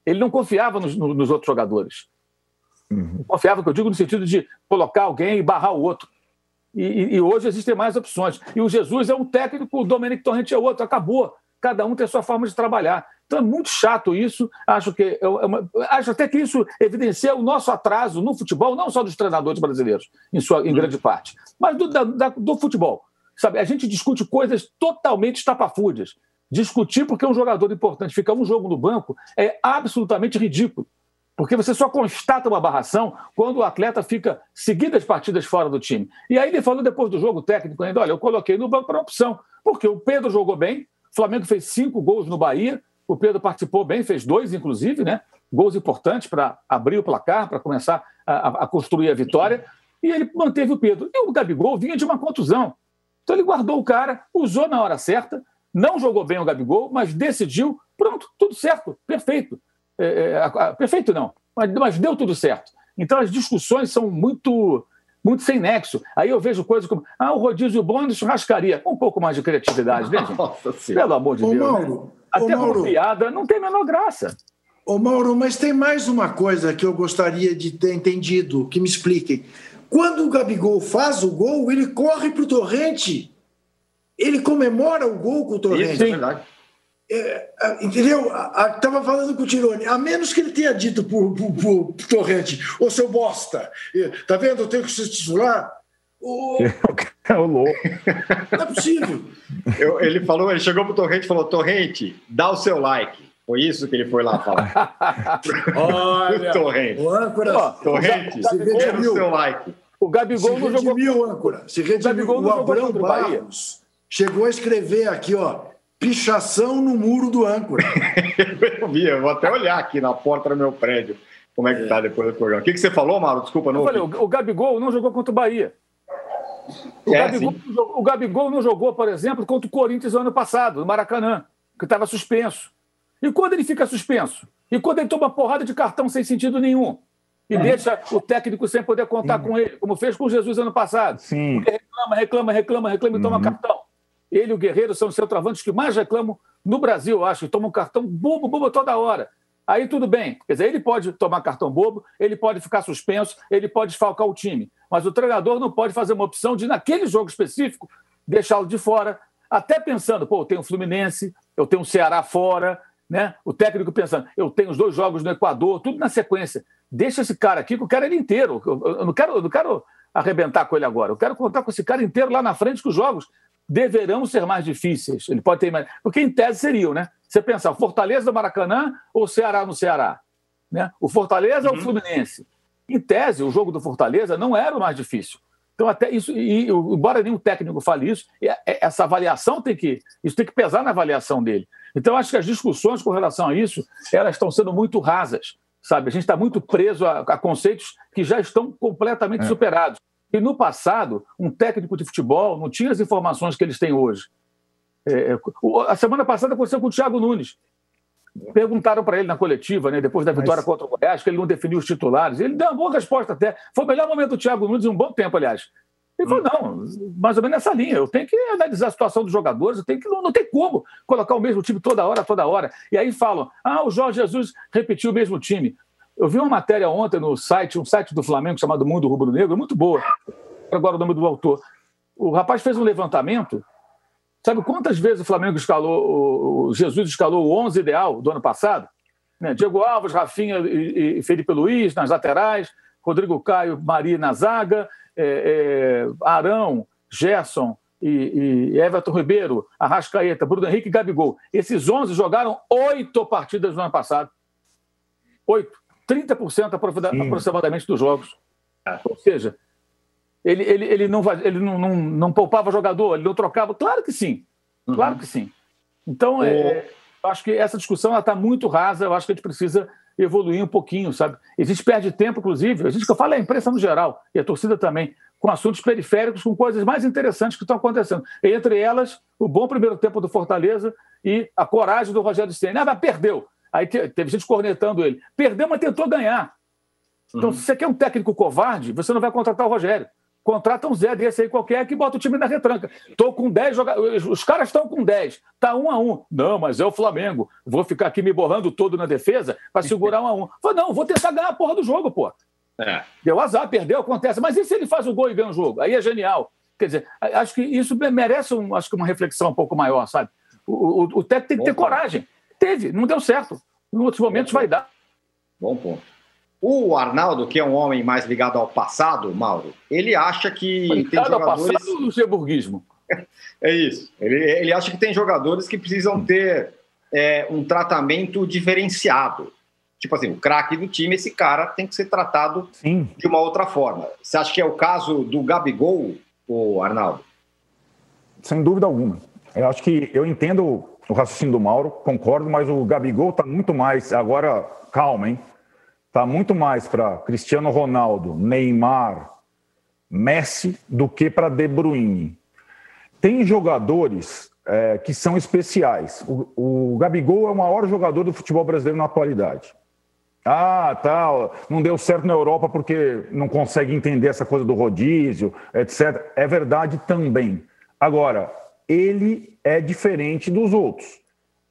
Ele não confiava nos, nos outros jogadores. Uhum. Confiava, que eu digo, no sentido de colocar alguém e barrar o outro. E, e, hoje existem mais opções. E o Jesus é um técnico, o Domenic Torrente é outro. Acabou. Cada um tem a sua forma de trabalhar. Então é muito chato isso. Acho que é, é uma, acho até que isso evidencia o nosso atraso no futebol, não só dos treinadores brasileiros, em, sua, em grande parte, mas do, da, do futebol. Sabe, a gente discute coisas totalmente estapafúrdias. Discutir porque um jogador importante fica um jogo no banco é absolutamente ridículo. Porque você só constata uma barração quando o atleta fica seguidas partidas fora do time. E aí ele falou depois do jogo técnico ainda: olha, eu coloquei no banco para opção, porque o Pedro jogou bem, o Flamengo fez cinco gols no Bahia, o Pedro participou bem, fez dois, inclusive, né? Gols importantes para abrir o placar, para começar a, a, construir a vitória. E ele manteve o Pedro. E o Gabigol vinha de uma contusão. Então ele guardou o cara, usou na hora certa, não jogou bem o Gabigol, mas decidiu. Pronto, tudo certo, perfeito. É, é, perfeito não, mas, mas deu tudo certo. Então as discussões são muito muito sem nexo. Aí eu vejo coisas como, ah, o rodízio bom de churrascaria. Um pouco mais de criatividade, né, gente? [laughs] Nossa, Pelo amor de Ô, Deus. Né? Mauro, né? Até Mauro, piada não tem a menor graça. Ô, Mauro, mas tem mais uma coisa que eu gostaria de ter entendido, que me expliquem. Quando o Gabigol faz o gol, ele corre para o torrente. Ele comemora o gol com o torrente. Isso é verdade. É, entendeu? Estava falando com o Tirone, a menos que ele tenha dito para o Torrente, ô seu bosta, tá vendo? Eu tenho que se titular. O... [laughs] o louco. Não é possível. Eu, ele falou, ele chegou pro Torrente e falou: Torrente, dá o seu like. Foi isso que ele foi lá falar. [laughs] Olha, Torrente. O âncora. Torrente, dê o seu like. O Gabigol se não jogou. Redimiu, âncora. Se redimiu. O, Gabigol não o Abrão Barros chegou a escrever aqui, ó. Pichação no muro do âncora. [laughs] eu vi, eu vou até olhar aqui na porta do meu prédio como é que é. tá depois do programa. O que, que você falou, Mauro? Desculpa, não. Eu falei, o, o Gabigol não jogou contra o Bahia. O, é, Gabigol, o, Gabigol, não jogou, por exemplo, contra o Corinthians ano passado, no Maracanã, que estava suspenso. E quando ele fica suspenso? E quando ele toma porrada de cartão sem sentido nenhum? E é. deixa o técnico sem poder contar Sim. com ele, como fez com o Jesus ano passado. Sim. Porque reclama, reclama, reclama, reclama e uhum. toma cartão. Ele e o Guerreiro são os centroavantes que mais reclamam no Brasil, acho, e tomam cartão bobo, bobo toda hora. Aí tudo bem. Quer dizer, ele pode tomar cartão bobo, ele pode ficar suspenso, ele pode desfalcar o time. Mas o treinador não pode fazer uma opção de, naquele jogo específico, deixá-lo de fora, até pensando, pô, eu tenho o Fluminense, eu tenho o Ceará fora, né? O técnico pensando, eu tenho os dois jogos no Equador, tudo na sequência. Deixa esse cara aqui, que eu quero ele inteiro. Eu não quero, eu não quero arrebentar com ele agora. Eu quero contar com esse cara inteiro lá na frente, que os jogos deverão ser mais difíceis. Ele pode ter mais. Porque em tese seriam, né? Você pensar, Fortaleza do Maracanã ou Ceará no Ceará? Né? O Fortaleza uhum. ou o uhum. Fluminense? Em tese, o jogo do Fortaleza não era o mais difícil. Então, até isso, e embora nenhum técnico fale isso, é, essa avaliação tem que. Isso tem que pesar na avaliação dele. Então, acho que as discussões com relação a isso, elas estão sendo muito rasas. Sabe? A gente está muito preso a, a, conceitos que já estão completamente é. superados. E no passado, um técnico de futebol não tinha as informações que eles têm hoje. É, é a semana passada aconteceu com o Thiago Nunes. Perguntaram para ele na coletiva, né, depois da vitória Mas... contra o Goiás, que ele não definiu os titulares. Ele deu uma boa resposta até. Foi o melhor momento do Thiago Nunes em um bom tempo, aliás. Ele falou, não, mais ou menos nessa linha. Eu tenho que analisar a situação dos jogadores, eu tenho que. Não, não tem como colocar o mesmo time toda hora, toda hora. E aí falam, ah, o Jorge Jesus repetiu o mesmo time. Eu vi uma matéria ontem no site, um site do Flamengo chamado Mundo Rubro Negro, muito boa. Agora o nome do autor. O rapaz fez um levantamento. Sabe quantas vezes o Flamengo escalou, o Jesus escalou o 11 ideal do ano passado? Né? Diego Alves, Rafinha e, Felipe Luiz nas laterais, Rodrigo Caio, Maria na zaga, é, é, Arão, Gerson e, e, Everton Ribeiro, Arrascaeta, Bruno Henrique e Gabigol. Esses 11 jogaram oito partidas no ano passado. Oito. 30% aproximadamente dos jogos. É. Ou seja, ele, ele, ele, não, ele não, não, não poupava jogador, ele não trocava. Claro que sim. Uhum. Claro que sim. Então, é, eu acho que essa discussão está muito rasa. Eu acho que a gente precisa evoluir um pouquinho, sabe? A gente perde tempo, inclusive, a gente que eu falo é a imprensa no geral, e a torcida também, com assuntos periféricos, com coisas mais interessantes que estão acontecendo. Entre elas, o bom primeiro tempo do Fortaleza e a coragem do Rogério Senna. Ah, mas perdeu. Aí teve gente cornetando ele. Perdeu, mas tentou ganhar. Então, uhum. se você quer um técnico covarde, você não vai contratar o Rogério. Contrata um Zé desse aí qualquer que bota o time na retranca. Tô com 10 jogadores. Os caras estão com 10. Tá um a um. Não, mas é o Flamengo. Vou ficar aqui me borrando todo na defesa para segurar um a um. [laughs] Falei, não, vou tentar ganhar a porra do jogo, pô. É. Deu azar, perdeu, acontece. Mas e se ele faz o gol e ganha o jogo? Aí é genial. Quer dizer, acho que isso merece um, acho que uma reflexão um pouco maior, sabe? O, o, o técnico tem que ter coragem. Teve, não deu certo. Em outros momentos vai dar. Bom ponto. O Arnaldo, que é um homem mais ligado ao passado, Mauro, ele acha que ligado tem jogadores... ao passado do luxemburguismo. [laughs] é isso. Ele, ele acha que tem jogadores que precisam ter é, um tratamento diferenciado. Tipo assim, o craque do time, esse cara tem que ser tratado Sim. de uma outra forma. Você acha que é o caso do Gabigol, o Arnaldo? Sem dúvida alguma. Eu acho que eu entendo o raciocínio do Mauro, concordo, mas o Gabigol está muito mais. Agora, calma, hein? Está muito mais para Cristiano Ronaldo, Neymar, Messi do que para De Bruyne. Tem jogadores é, que são especiais. O, o Gabigol é o maior jogador do futebol brasileiro na atualidade. Ah, tá, não deu certo na Europa porque não consegue entender essa coisa do rodízio, etc. É verdade também. Agora, ele é diferente dos outros.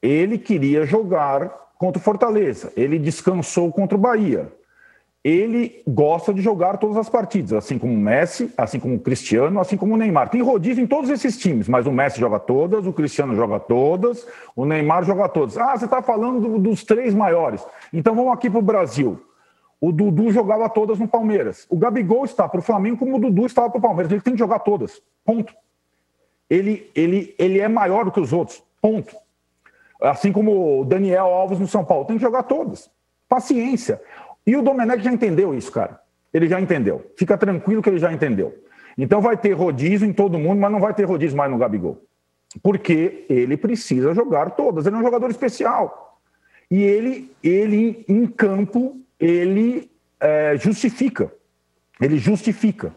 Ele queria jogar contra o Fortaleza, ele descansou contra o Bahia. Ele gosta de jogar todas as partidas, assim como o Messi, assim como o Cristiano, assim como o Neymar. Tem rodízio em todos esses times, mas o Messi joga todas, o Cristiano joga todas, o Neymar joga todas. Ah, você está falando dos três maiores. Então vamos aqui para o Brasil. O Dudu jogava todas no Palmeiras. O Gabigol está para o Flamengo como o Dudu estava para o Palmeiras. Ele tem que jogar todas. Ponto ele, ele, ele é maior do que os outros. Ponto. Assim como o Daniel Alves no São Paulo. Tem que jogar todos. Paciência. E o Domenech já entendeu isso, cara. Ele já entendeu. Fica tranquilo que ele já entendeu. Então vai ter rodízio em todo mundo, mas não vai ter rodízio mais no Gabigol. Porque ele precisa jogar todas. Ele é um jogador especial. E ele, ele em campo, ele é, justifica. Ele justifica.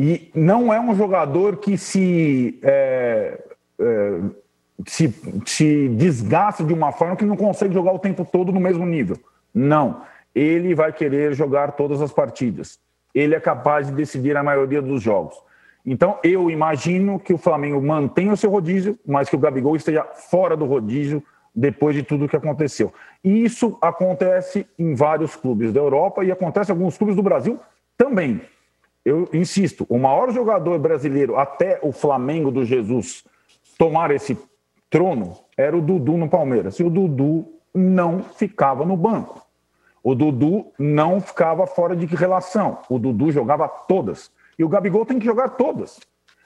E não é um jogador que se, é, é, se, se desgasta de uma forma que não consegue jogar o tempo todo no mesmo nível. Não. Ele vai querer jogar todas as partidas. Ele é capaz de decidir a maioria dos jogos. Então, eu imagino que o Flamengo mantenha o seu rodízio, mas que o Gabigol esteja fora do rodízio depois de tudo o que aconteceu. E isso acontece em vários clubes da Europa e acontece em alguns clubes do Brasil também eu insisto, o maior jogador brasileiro até o Flamengo do Jesus tomar esse trono era o Dudu no Palmeiras. E o Dudu não ficava no banco. O Dudu não ficava fora de relação. O Dudu jogava todas. E o Gabigol tem que jogar todas.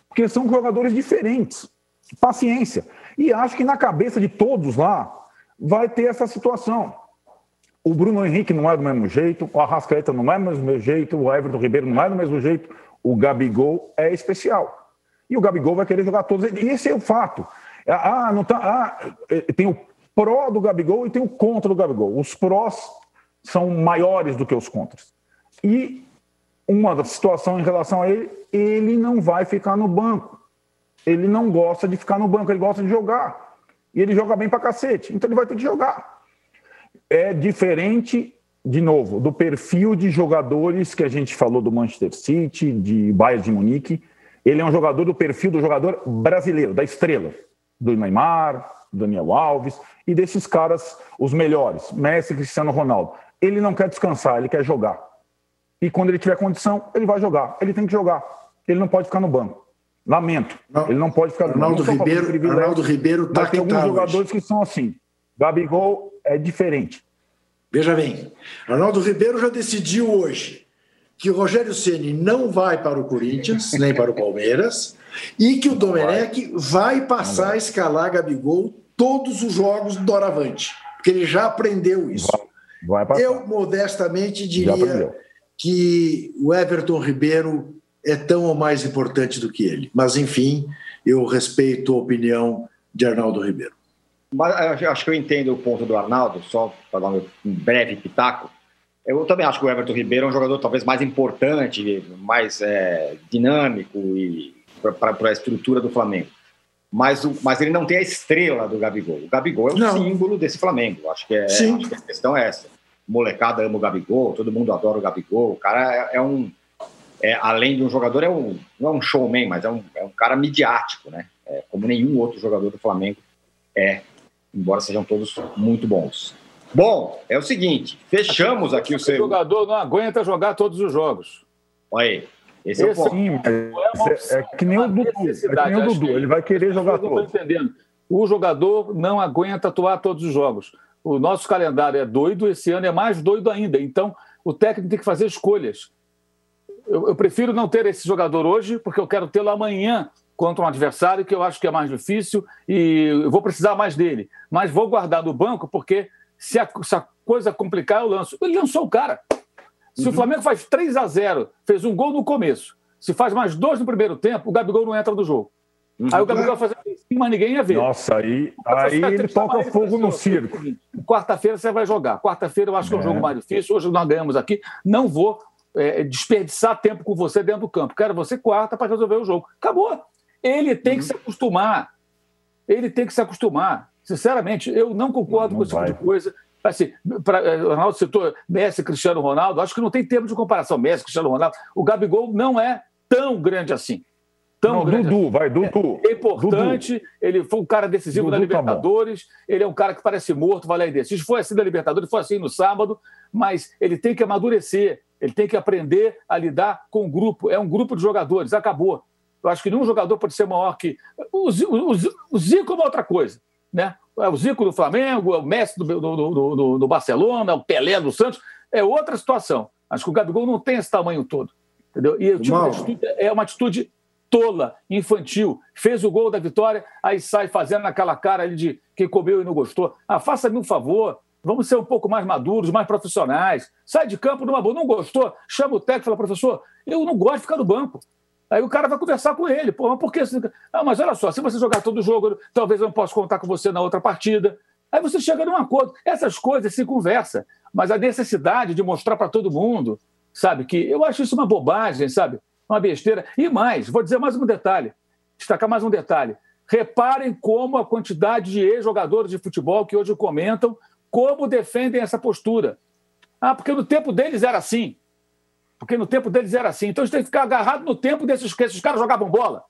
Porque são jogadores diferentes. Paciência. E acho que na cabeça de todos lá vai ter essa situação. O Bruno Henrique não é do mesmo jeito, o Arrascaeta não é do mesmo jeito, o Everton Ribeiro não é do mesmo jeito, o Gabigol é especial. E o Gabigol vai querer jogar todos. E esse é o fato. Ah, não tá. Ah, eh, tem o pró do Gabigol e tem o contra do Gabigol. Os prós são maiores do que os contras. E uma situação em relação a ele, ele não vai ficar no banco. Ele não gosta de ficar no banco, ele gosta de jogar. E ele joga bem pra cacete, então ele vai ter que jogar. É diferente, de novo, do perfil de jogadores que a gente falou do Manchester City, de Bayern de Munique. Ele é um jogador do perfil do jogador brasileiro, da estrela, do Neymar, Daniel Alves e desses caras, os melhores, Messi, Cristiano Ronaldo. Ele não quer descansar, ele quer jogar. E quando ele tiver condição, ele vai jogar. Ele tem que jogar. Ele não pode ficar no banco. Lamento. Não, ele não pode ficar no banco. Arnaldo Ribeiro, Arnaldo Ribeiro tá tem alguns jogadores hoje. que são assim. Gabigol é diferente. Veja bem, Arnaldo Ribeiro já decidiu hoje que o Rogério Ceni não vai para o Corinthians, [laughs] nem para o Palmeiras, e que o Domenech vai passar a escalar Gabigol todos os jogos do Doravante, porque ele já aprendeu isso. Vai, vai Eu, modestamente, diria que o Everton Ribeiro é tão ou mais importante do que ele. Mas, enfim, eu respeito a opinião de Arnaldo Ribeiro. Mas eu acho que eu entendo o ponto do Arnaldo, só para dar um breve pitaco. Eu também acho que o Everton Ribeiro é um jogador talvez mais importante, mais é, dinâmico e para a estrutura do Flamengo. Mas, o, mas ele não tem a estrela do Gabigol. O Gabigol é o não. símbolo desse Flamengo. Acho que, é, acho que a questão é essa. Molecada ama o Gabigol, todo mundo adora o Gabigol. O cara é, é um. É, além de um jogador, é um, não é um showman, mas é um, é um cara midiático, né? É, como nenhum outro jogador do Flamengo é, embora sejam todos muito bons. Bom, é o seguinte, fechamos aqui o seu. O jogador não aguenta jogar todos os jogos. Olha aí. Esse, esse é o ponto. Sim, é, é, que nem o Dudu. É que nem o Dudu. Ele vai querer jogar todos. entendendo. O jogador não aguenta atuar todos os jogos. O nosso calendário é doido, esse ano é mais doido ainda. Então, o técnico tem que fazer escolhas. Eu, eu prefiro não ter esse jogador hoje, porque eu quero tê-lo amanhã contra um adversário que eu acho que é mais difícil e eu vou precisar mais dele. Mas vou guardar no banco porque se a, se a coisa complicar, eu lanço. Ele lançou o cara. Se uhum. o Flamengo faz 3 a 0 fez um gol no começo, se faz mais dois no primeiro tempo, o Gabigol não entra no jogo. Uhum. Aí o Gabigol vai fazer assim, mas ninguém ia ver. Nossa, aí, aí ele toca fogo no circo. Quarta-feira você vai jogar. Quarta-feira eu acho que é um jogo é. mais difícil. Hoje nós ganhamos aqui. Não vou é, desperdiçar tempo com você dentro do campo. Quero você quarta para resolver o jogo. Acabou. Ele tem uhum. que se acostumar. Ele tem que se acostumar. Sinceramente, eu não concordo não, não com esse tipo de coisa. Assim, pra, eh, o Ronaldo citou Messi Cristiano Ronaldo, acho que não tem tempo de comparação. Messi Cristiano Ronaldo. O Gabigol não é tão grande assim. Tão não, grande Dudu, assim. vai, Dudu. É, é importante, Dudu. ele foi um cara decisivo Dudu na tá Libertadores, tá ele é um cara que parece morto, vai lá e desce. Foi assim na Libertadores, foi assim no sábado, mas ele tem que amadurecer, ele tem que aprender a lidar com o grupo. É um grupo de jogadores, acabou. Eu acho que nenhum jogador pode ser maior que. O, o, o Zico é uma outra coisa. Né? É o Zico do Flamengo, é o Messi do, do, do, do, Barcelona, é o Pelé do Santos. É outra situação. Acho que o Gabigol não tem esse tamanho todo. Entendeu? E o tipo de atitude é uma atitude tola, infantil. Fez o gol da vitória, aí sai fazendo aquela cara ali de quem comeu e não gostou. Ah, faça-me um favor. Vamos ser um pouco mais maduros, mais profissionais. Sai de campo numa boa. Não gostou? Chama o técnico e fala, professor, eu não gosto de ficar no banco. Aí o cara vai conversar com ele. Pô, mas por que? Ah, mas olha só, se você jogar todo jogo, talvez eu não possa contar com você na outra partida. Aí você chega num acordo. Essas coisas se conversa. Mas a necessidade de mostrar para todo mundo, sabe, que eu acho isso uma bobagem, sabe? Uma besteira. E mais, vou dizer mais um detalhe, destacar mais um detalhe. Reparem como a quantidade de ex-jogadores de futebol que hoje comentam como defendem essa postura. Ah, porque no tempo deles era assim. Porque no tempo deles era assim. Então a gente tem que ficar agarrado no tempo desses que esses caras jogavam bola.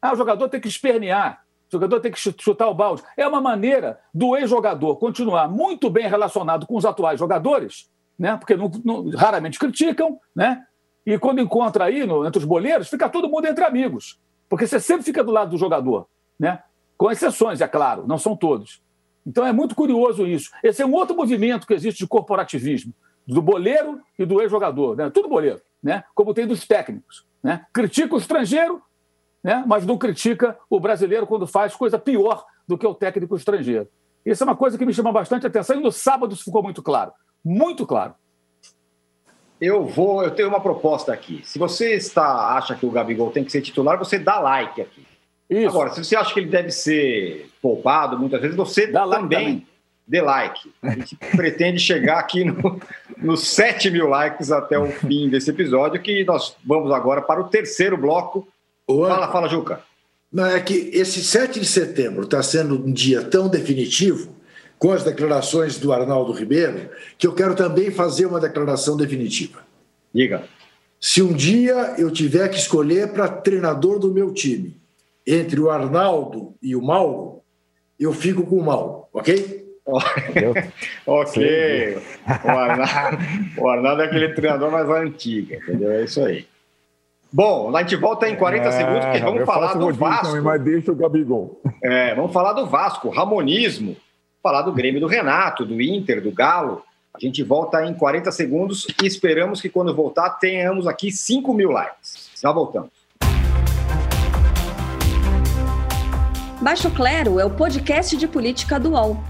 Ah, o jogador tem que espernear, o jogador tem que chutar o balde. É uma maneira do ex-jogador continuar muito bem relacionado com os atuais jogadores, né? porque não, não, raramente criticam, né? e quando encontra aí no, entre os boleiros, fica todo mundo entre amigos. Porque você sempre fica do lado do jogador, né? com exceções, é claro, não são todos. Então é muito curioso isso. Esse é um outro movimento que existe de corporativismo do boleiro e do ex-jogador, né? tudo boleiro, né? como tem dos técnicos. Né? Critica o estrangeiro, né? mas não critica o brasileiro quando faz coisa pior do que o técnico estrangeiro. Isso é uma coisa que me chama bastante atenção e no sábado isso ficou muito claro. Muito claro. Eu vou, eu tenho uma proposta aqui. Se você está acha que o Gabigol tem que ser titular, você dá like aqui. Isso. Agora, se você acha que ele deve ser poupado, muitas vezes você dá também, like dê like. A gente [laughs] pretende chegar aqui no, nos 7 mil likes até o fim desse episódio, que nós vamos agora para o terceiro bloco. Fala, fala, Juca. Não, é que esse 7 de setembro está sendo um dia tão definitivo com as declarações do Arnaldo Ribeiro, que eu quero também fazer uma declaração definitiva. Diga. Se um dia eu tiver que escolher para treinador do meu time entre o Arnaldo e o Mauro, eu fico com o Mauro, ok? [laughs] ok. O Arnaldo, o Arnaldo é aquele treinador mais antigo, entendeu? É isso aí. Bom, a gente volta em 40 é, segundos, porque vamos falar do Vasco. Também, mas deixa o Gabigol. É, vamos falar do Vasco, Ramonismo falar do Grêmio do Renato, do Inter, do Galo. A gente volta em 40 segundos e esperamos que quando voltar tenhamos aqui 5 mil likes. Já voltamos. Baixo Clero é o podcast de política do UOL.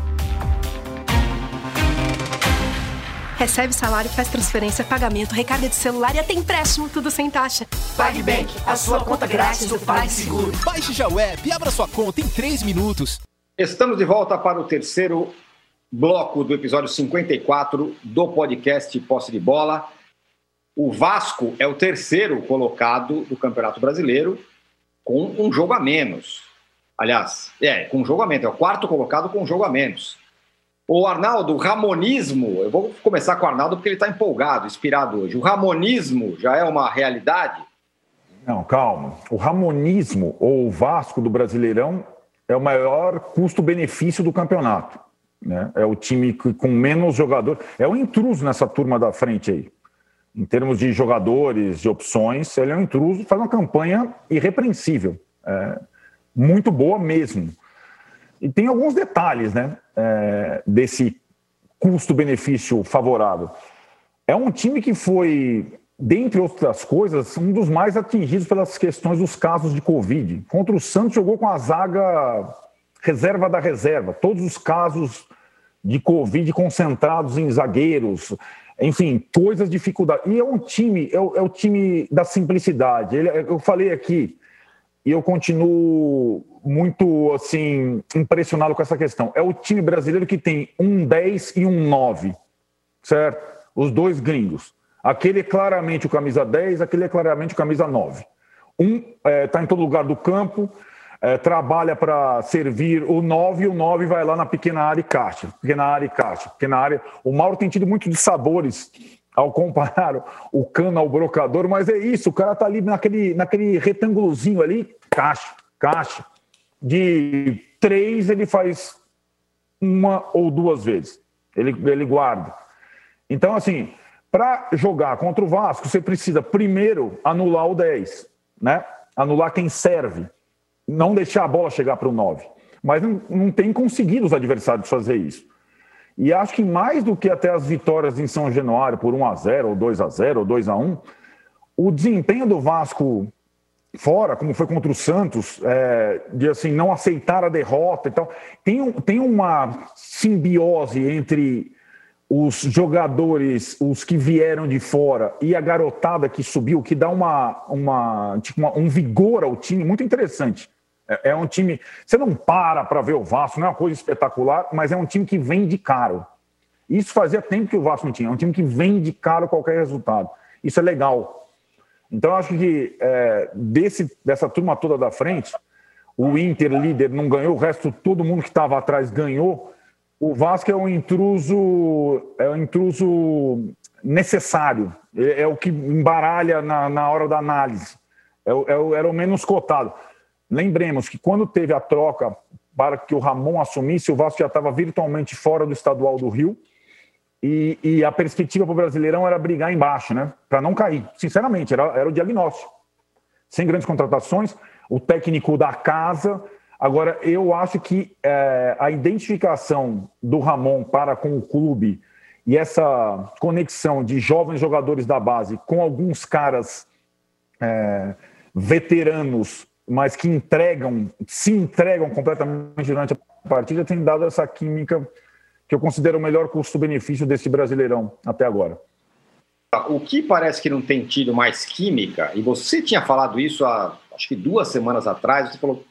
Recebe salário, faz transferência, pagamento, recarga de celular e até empréstimo, tudo sem taxa. PagBank, a sua conta grátis do PagSeguro. Baixe já o app e abra sua conta em 3 minutos. Estamos de volta para o terceiro bloco do episódio 54 do podcast Posse de Bola. O Vasco é o terceiro colocado do Campeonato Brasileiro com um jogo a menos. Aliás, é, com um jogo a menos. É o quarto colocado com um jogo a menos. O Arnaldo, o ramonismo, eu vou começar com o Arnaldo porque ele está empolgado, inspirado hoje. O ramonismo já é uma realidade? Não, calma. O ramonismo, ou o Vasco do Brasileirão, é o maior custo-benefício do campeonato. Né? É o time com menos jogadores. É o intruso nessa turma da frente aí. Em termos de jogadores, de opções, ele é um intruso, faz uma campanha irrepreensível. É, muito boa mesmo. E tem alguns detalhes né, é, desse custo-benefício favorável. É um time que foi, dentre outras coisas, um dos mais atingidos pelas questões dos casos de Covid. Contra o Santos, jogou com a zaga reserva da reserva. Todos os casos de Covid concentrados em zagueiros, enfim, coisas, dificuldades. E é um time, é o, é o time da simplicidade. Ele, eu falei aqui, e eu continuo muito assim impressionado com essa questão. É o time brasileiro que tem um 10 e um 9, certo? Os dois gringos. Aquele é claramente o camisa 10, aquele é claramente o camisa 9. Um está é, tá em todo lugar do campo, é, trabalha para servir o 9 e o 9 vai lá na pequena área e caixa. Pequena área e caixa. Pequena área. O Mauro tem tido muito de sabores ao comparar o cano ao brocador, mas é isso, o cara tá ali naquele, naquele retângulozinho ali, caixa, caixa. De três, ele faz uma ou duas vezes. Ele, ele guarda. Então, assim, para jogar contra o Vasco, você precisa primeiro anular o 10, né? Anular quem serve. Não deixar a bola chegar para o 9. Mas não, não tem conseguido os adversários fazer isso. E acho que mais do que até as vitórias em São Januário por 1 a 0 ou 2 a 0 ou 2 a 1 o desempenho do Vasco fora, como foi contra o Santos, é, de assim não aceitar a derrota e tal, tem, tem uma simbiose entre os jogadores, os que vieram de fora e a garotada que subiu, que dá uma, uma, tipo uma um vigor ao time muito interessante. É, é um time. Você não para para ver o Vasco, não é uma coisa espetacular, mas é um time que vende caro. Isso fazia tempo que o Vasco não tinha. É um time que vende caro qualquer resultado. Isso é legal. Então, acho que é, desse, dessa turma toda da frente, o Inter líder não ganhou, o resto, todo mundo que estava atrás ganhou. O Vasco é um intruso, é um intruso necessário. É, é o que embaralha na, na hora da análise. É, é, era o menos cotado. Lembremos que quando teve a troca para que o Ramon assumisse, o Vasco já estava virtualmente fora do estadual do Rio. E, e a perspectiva para o Brasileirão era brigar embaixo, né? Para não cair. Sinceramente, era, era o diagnóstico. Sem grandes contratações, o técnico da casa, Agora, eu acho que é, a identificação do Ramon para com o clube e essa conexão de jovens jogadores da base com alguns caras é, veteranos, mas que entregam, se entregam completamente durante a partida, tem dado essa química que eu considero o melhor custo-benefício desse Brasileirão até agora. O que parece que não tem tido mais química, e você tinha falado isso há acho que duas semanas atrás, você falou: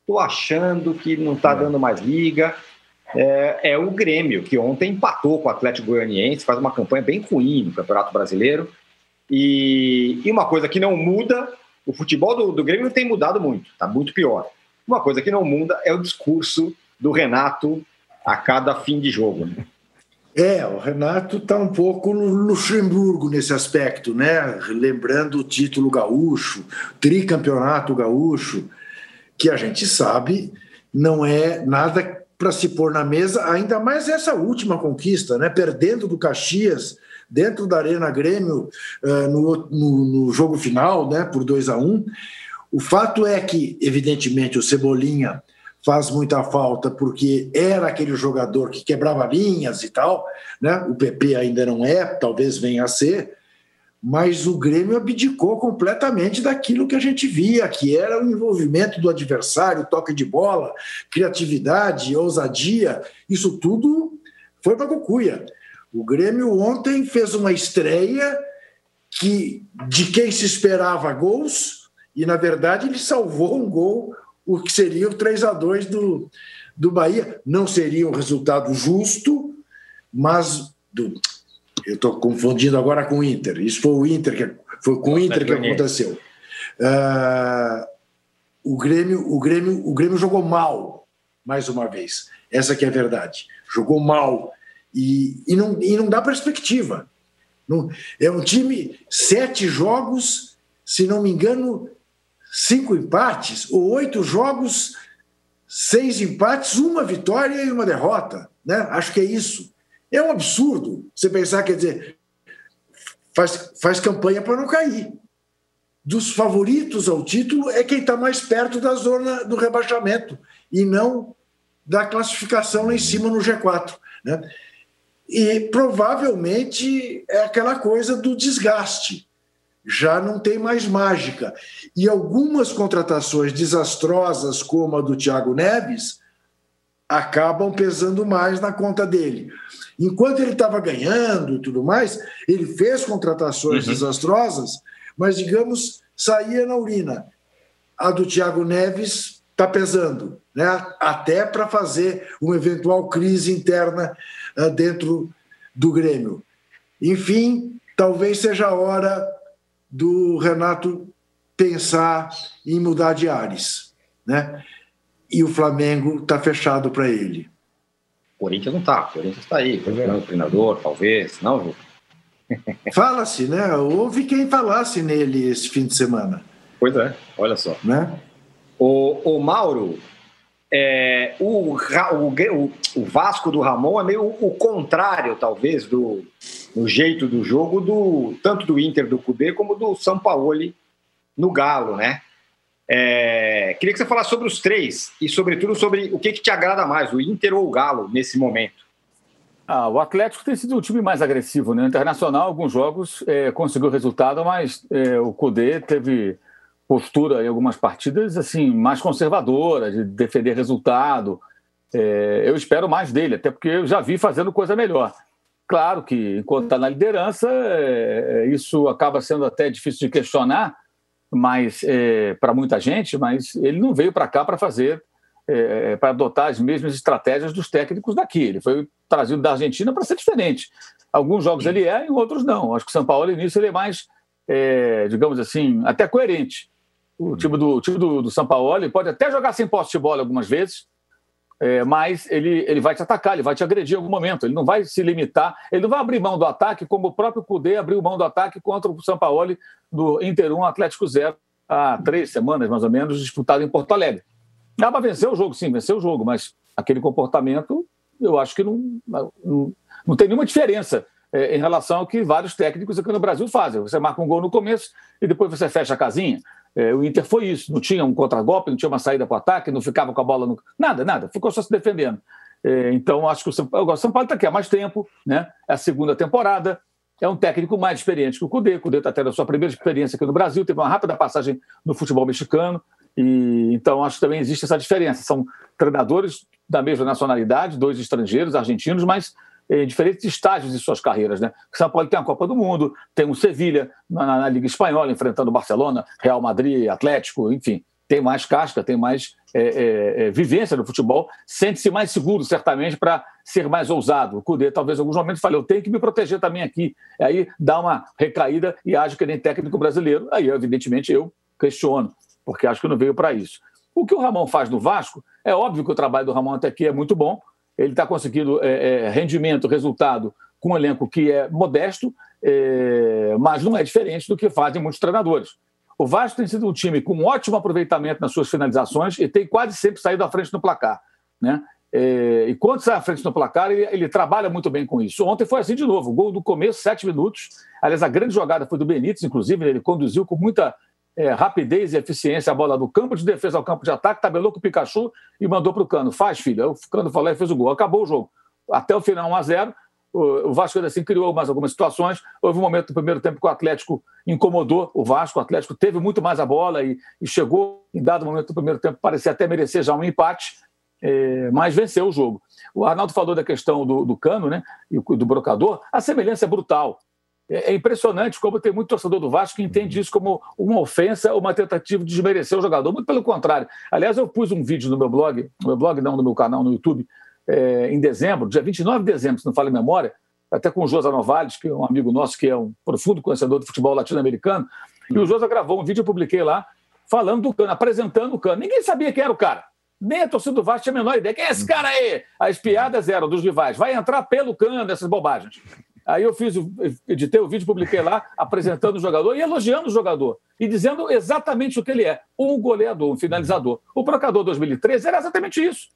estou achando que não está é. dando mais liga. É, é, o Grêmio, que ontem empatou com o Atlético Goianiense, faz uma campanha bem ruim no Campeonato Brasileiro. E, e uma coisa que não muda, o futebol do, do Grêmio tem mudado muito, está muito pior. Uma coisa que não muda é o discurso do Renato a cada fim de jogo. Né? É, o Renato está um pouco Luxemburgo nesse aspecto, né? Lembrando o título gaúcho, tricampeonato gaúcho, que a gente sabe não é nada para se pôr na mesa, ainda mais essa última conquista, né? Perdendo do Caxias dentro da Arena Grêmio uh, no, no, no, jogo final, né? Por 2 a 1 um. O fato é que, evidentemente, o Cebolinha faz muita falta porque era aquele jogador que quebrava linhas e tal, né? O PP ainda não é, talvez venha a ser, mas o Grêmio abdicou completamente daquilo que a gente via, que era o envolvimento do adversário, toque de bola, criatividade, ousadia, isso tudo foi para Cucuia. O Grêmio ontem fez uma estreia que de quem se esperava gols, e na verdade ele salvou um gol o que seria o 3 a 2 do, do Bahia. Não seria um resultado justo, mas do, eu estou confundindo agora com o Inter. Isso foi o Inter que foi com o Inter que aconteceu. Uh, o Grêmio, o Grêmio, o Grêmio jogou mal mais uma vez. Essa que é a verdade. Jogou mal e, e, não, e não dá perspectiva. Não, é um time sete jogos, se não me engano, cinco empates, ou oito jogos, seis empates, uma vitória e uma derrota. Né? Acho que é isso. É um absurdo você pensar, quer dizer, faz, faz campanha para não cair. Dos favoritos ao título é quem está mais perto da zona do rebaixamento e não da classificação lá em cima no G4. Né? E provavelmente é aquela coisa do desgaste já não tem mais mágica. E algumas contratações desastrosas, como a do Thiago Neves, acabam pesando mais na conta dele. Enquanto ele estava ganhando e tudo mais, ele fez contratações uhum. desastrosas, mas, digamos, saía na urina. A do Thiago Neves está pesando, né? até para fazer uma eventual crise interna dentro do Grêmio. Enfim, talvez seja a hora do Renato pensar em mudar de ares, né? E o Flamengo está fechado para ele. O Corinthians não está, o Corinthians está aí, o treinador, talvez, não, [laughs] Fala-se, né? Houve quem falasse nele esse fim de semana. Pois é, olha só. Né? O, o Mauro, é, o, o, o, Vasco do Ramon é meio o contrário, talvez, do, no jeito do jogo, do tanto do Inter do Cudê como do São Paulo no Galo, né? É, queria que você falasse sobre os três e, sobretudo, sobre o que, que te agrada mais, o Inter ou o Galo, nesse momento. Ah, o Atlético tem sido o time mais agressivo, né? Internacional, alguns jogos é, conseguiu resultado, mas é, o Cudê teve postura em algumas partidas assim mais conservadora, de defender resultado. É, eu espero mais dele, até porque eu já vi fazendo coisa melhor. Claro que, enquanto está na liderança, é, isso acaba sendo até difícil de questionar, mas é, para muita gente, mas ele não veio para cá para fazer, é, para adotar as mesmas estratégias dos técnicos daqui. Ele foi trazido da Argentina para ser diferente. Alguns jogos ele é, em outros não. Acho que o São Paulo, nisso, ele é mais, é, digamos assim, até coerente. O time do, o time do, do São Paulo pode até jogar sem posse de bola algumas vezes, é, mas ele, ele vai te atacar, ele vai te agredir em algum momento, ele não vai se limitar, ele não vai abrir mão do ataque como o próprio Cudê abriu mão do ataque contra o São Paulo do Inter 1 Atlético 0 há três semanas, mais ou menos, disputado em Porto Alegre. Dá para vencer o jogo, sim, vencer o jogo, mas aquele comportamento eu acho que não, não, não tem nenhuma diferença é, em relação ao que vários técnicos aqui no Brasil fazem. Você marca um gol no começo e depois você fecha a casinha. É, o Inter foi isso, não tinha um contragolpe, não tinha uma saída para o ataque, não ficava com a bola no. Nada, nada, ficou só se defendendo. É, então, acho que o São, Paulo está aqui há mais tempo, né? é a segunda temporada, é um técnico mais experiente que o Cudê. O Cudê está tendo a sua primeira experiência aqui no Brasil, teve uma rápida passagem no futebol mexicano, e então acho que também existe essa diferença. São treinadores da mesma nacionalidade, dois estrangeiros, argentinos, mas em diferentes estágios de suas carreiras. Né? O São Paulo tem a Copa do Mundo, tem o Sevilha na, na, Liga Espanhola, enfrentando o Barcelona, Real Madrid, Atlético, enfim. Tem mais casca, tem mais é, é, vivência no futebol, sente-se mais seguro, certamente, para ser mais ousado. O Cudê, talvez, em alguns momentos, fale: eu tenho que me proteger também aqui. Aí dá uma recaída e age que nem técnico brasileiro. Aí, evidentemente, eu questiono, porque acho que não veio para isso. O que o Ramon faz no Vasco, é óbvio que o trabalho do Ramon até aqui é muito bom, ele está conseguindo é, é, rendimento, resultado com um elenco que é modesto, é, mas não é diferente do que fazem muitos treinadores. O Vasco tem sido um time com um ótimo aproveitamento nas suas finalizações e tem quase sempre saído à frente no placar. Né? É, e quando sai à frente no placar, ele, ele, trabalha muito bem com isso. Ontem foi assim de novo, gol do começo, sete minutos. Aliás, a grande jogada foi do Benítez, inclusive, ele conduziu com muita é, rapidez e eficiência a bola do campo de defesa ao campo de ataque, tabelou com o Pikachu e mandou para o Cano. Faz, filho. O Cano falou e fez o gol. Acabou o jogo. Até o final, 1 a 0 o Vasco assim criou mais algumas situações. Houve um momento no primeiro tempo que o Atlético incomodou o Vasco. O Atlético teve muito mais a bola e, e chegou, em dado momento do primeiro tempo, parecia até merecer já um empate, é, mas venceu o jogo. O Arnaldo falou da questão do, do cano né, e do brocador. A semelhança é brutal. É, é impressionante como tem muito torcedor do Vasco que entende isso como uma ofensa ou uma tentativa de desmerecer o jogador. Muito pelo contrário. Aliás, eu pus um vídeo no meu blog, no meu blog não, no meu canal no YouTube, é, em dezembro, dia 29 de dezembro, se não falo em memória, até com o Josa Novales, que é um amigo nosso, que é um profundo conhecedor do futebol latino-americano, e o Josa gravou um vídeo, eu publiquei lá, falando do Cano, apresentando o Cano. Ninguém sabia quem era o cara. Nem a torcida do Vasco tinha a menor ideia. Quem é esse cara aí? As piadas eram dos rivais. Vai entrar pelo Cano, essas bobagens. Aí eu fiz, editei o vídeo, publiquei lá, apresentando o jogador e elogiando o jogador. E dizendo exatamente o que ele é: um goleador, um finalizador. O Procador 2013 era exatamente isso.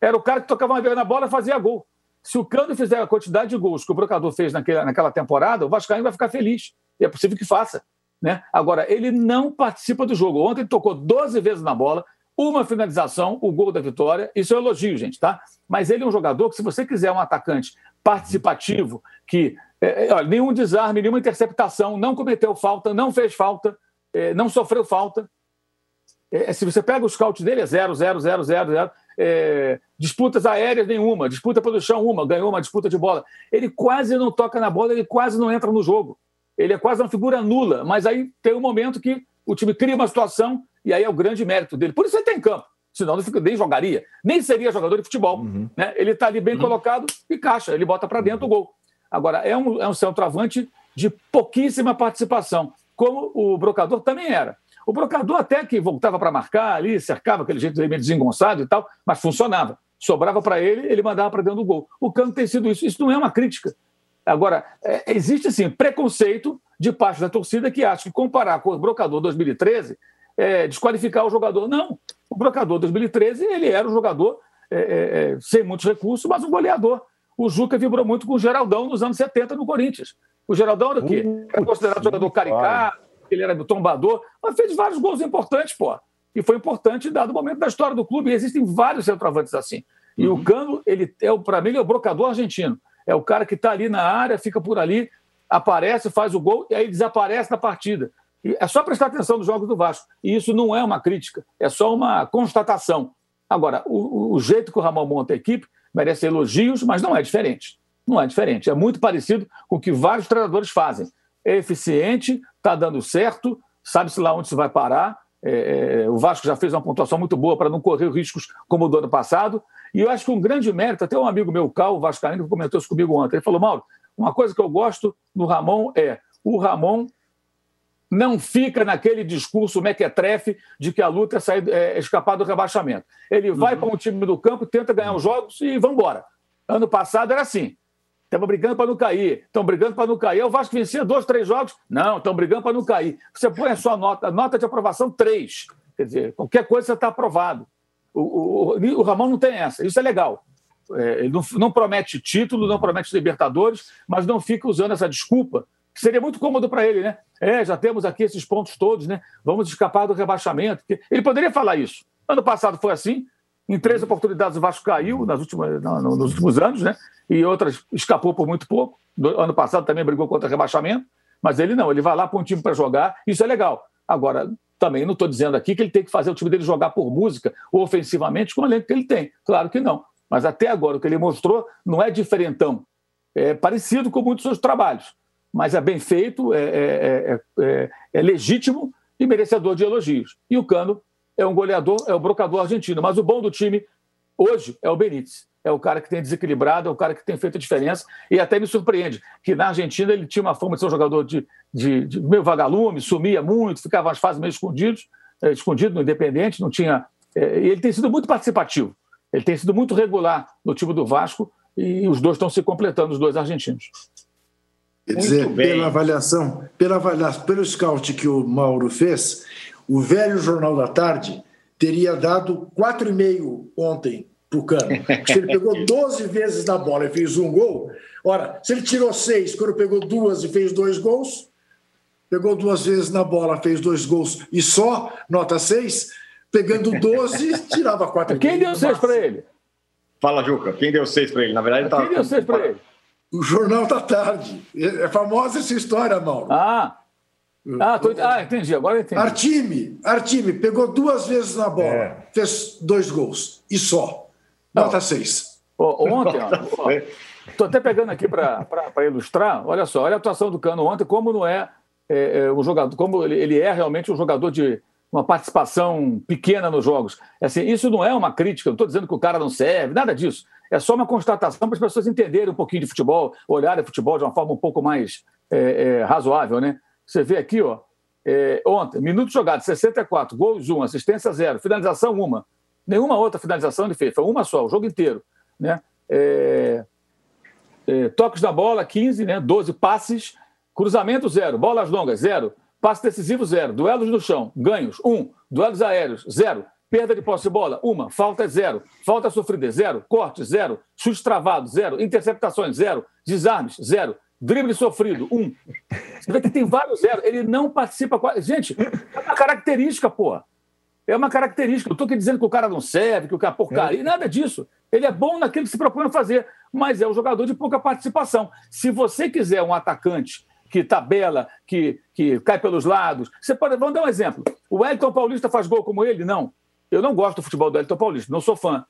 Era o cara que tocava uma vez na bola e fazia gol. Se o Cano fizer a quantidade de gols que o Procador fez naquela, naquela temporada, o Vascaíno vai ficar feliz. E é possível que faça. Né? Agora, ele não participa do jogo. Ontem ele tocou 12 vezes na bola, uma finalização, o gol da vitória. Isso é um elogio, gente, tá? Mas ele é um jogador que, se você quiser um atacante participativo, que é, é, olha, nenhum desarme, nenhuma interceptação, não cometeu falta, não fez falta, é, não sofreu falta. É, se você pega o scout dele, é zero, zero, zero, zero, zero. É, disputas aéreas nenhuma, disputa pelo chão uma, ganhou uma disputa de bola. Ele quase não toca na bola, ele quase não entra no jogo. Ele é quase uma figura nula, mas aí tem um momento que o time cria uma situação e aí é o grande mérito dele. Por isso ele tem tá campo senão não nem jogaria, nem seria jogador de futebol. Uhum. Né? Ele está ali bem uhum. colocado e caixa, ele bota para dentro o gol. Agora, é um, é um centroavante de pouquíssima participação, como o Brocador também era. O Brocador até que voltava para marcar ali, cercava aquele jeito meio desengonçado e tal, mas funcionava. Sobrava para ele, ele mandava para dentro do gol. O Cano tem sido isso. Isso não é uma crítica. Agora, é, existe, assim, preconceito de parte da torcida que acha que comparar com o Brocador 2013 é desqualificar o jogador. Não. O Brocador 2013, ele era um jogador é, é, é, sem muitos recursos, mas um goleador. O Juca vibrou muito com o Geraldão nos anos 70 no Corinthians. O Geraldão era o quê? Era considerado jogador caricato, ele era tombador, mas fez vários gols importantes, pô. E foi importante dado o momento da história do clube. E existem vários centroavantes assim. E uhum. o Cano, ele é, para mim, ele é o brocador argentino. É o cara que está ali na área, fica por ali, aparece, faz o gol e aí desaparece na partida. É só prestar atenção nos jogos do Vasco. E isso não é uma crítica, é só uma constatação. Agora, o, o jeito que o Ramon monta a equipe merece elogios, mas não é diferente. Não é diferente. É muito parecido com o que vários treinadores fazem. É eficiente, está dando certo, sabe-se lá onde se vai parar. É, é, o Vasco já fez uma pontuação muito boa para não correr riscos como o do ano passado. E eu acho que um grande mérito, até um amigo meu, Cal Vascaíno, que comentou isso comigo ontem, ele falou: Mauro, uma coisa que eu gosto no Ramon é o Ramon não fica naquele discurso mequetrefe de que a luta é, sair, é escapar do rebaixamento. Ele vai uhum. para um time do campo, tenta ganhar os jogos e vamos embora. Ano passado era assim. Estamos brigando para não cair. Estão brigando para não cair. O Vasco vencia dois, três jogos. Não, estão brigando para não cair. Você põe a sua nota, nota de aprovação três. Quer dizer, qualquer coisa você está aprovado. O, o, o, Ramon não tem essa. Isso é legal. É, ele não, não promete título, não promete Libertadores, mas não fica usando essa desculpa seria muito cômodo para ele, né? É, já temos aqui esses pontos todos, né? Vamos escapar do rebaixamento. Ele poderia falar isso. Ano passado foi assim. Em três oportunidades o Vasco caiu nas últimas, nos últimos anos, né? E outras escapou por muito pouco. Ano passado também brigou contra rebaixamento. Mas ele não, ele vai lá para um time para jogar. Isso é legal. Agora, também não estou dizendo aqui que ele tem que fazer o time dele jogar por música ou ofensivamente com o elenco que ele tem. Claro que não. Mas até agora o que ele mostrou não é diferentão. É parecido com muitos outros trabalhos mas é bem feito, é, é, é, é, legítimo e merecedor de elogios. E o Cano é um goleador, é o brocador argentino. Mas o bom do time hoje é o Benítez. É o cara que tem desequilibrado, é o cara que tem feito a diferença. E até me surpreende que na Argentina ele tinha uma fama de ser um jogador de, de, de meio vagalume, sumia muito, ficava nas fases meio escondidos, é, escondido no Independente, não tinha. É, ele tem sido muito participativo. Ele tem sido muito regular no time do Vasco e os dois estão se completando, os dois argentinos. Quer dizer, pela avaliação, pela avaliação, pelo scout que o Mauro fez, o velho Jornal da Tarde teria dado 4,5 ontem para o Cano. Se ele pegou [laughs] 12 vezes na bola e fez um gol, ora, se ele tirou seis quando pegou duas e fez dois gols, pegou duas vezes na bola, fez dois gols e só, nota seis, pegando 12, [laughs] tirava quatro. Quem deu seis para ele? Fala, Juca. Quem deu seis para ele? Na verdade, ele Quem deu seis para ele? O Jornal da Tarde. É famosa essa história, Mauro. Ah! Ah, tô... ah, entendi, agora entendi. Artime, Artime pegou duas vezes na bola, é. fez dois gols e só. Nota Não. seis. ontem, [laughs] estou até pegando aqui para ilustrar. Olha só, olha a atuação do Cano ontem, como não é, é, é um jogador, como ele, ele é realmente um jogador de uma participação pequena nos jogos. Assim, isso não é uma crítica, não estou dizendo que o cara não serve, nada disso. É só uma constatação para as pessoas entenderem um pouquinho de futebol, olharem futebol de uma forma um pouco mais é, é, razoável, né? Você vê aqui, ó, é, ontem, minutos jogados, 64, gols 1, assistência 0, finalização 1. Nenhuma outra finalização ele fez, foi uma só, o jogo inteiro. Né? É, é, toques na bola, 15, né? 12 passes, cruzamento 0, bolas longas 0, passe decisivo 0, duelos no chão, ganhos 1, um, duelos aéreos 0, Perda de posse de bola, uma. Falta é zero. Falta sofrida, zero. Corte, zero. Chute travado, zero. Interceptações, zero. Desarmes, zero. Drible sofrido, um. Você vê que tem vários zeros. Ele não participa. Gente, é uma característica, porra. É uma característica. Não estou aqui dizendo que o cara não serve, que o cara é porcaria, nada disso. Ele é bom naquilo que se propõe a fazer, mas é um jogador de pouca participação. Se você quiser um atacante que tabela, que, que cai pelos lados, você pode. Vamos dar um exemplo. O Wellington Paulista faz gol como ele? Não. Eu não gosto do futebol do Elton Paulista, não sou fã.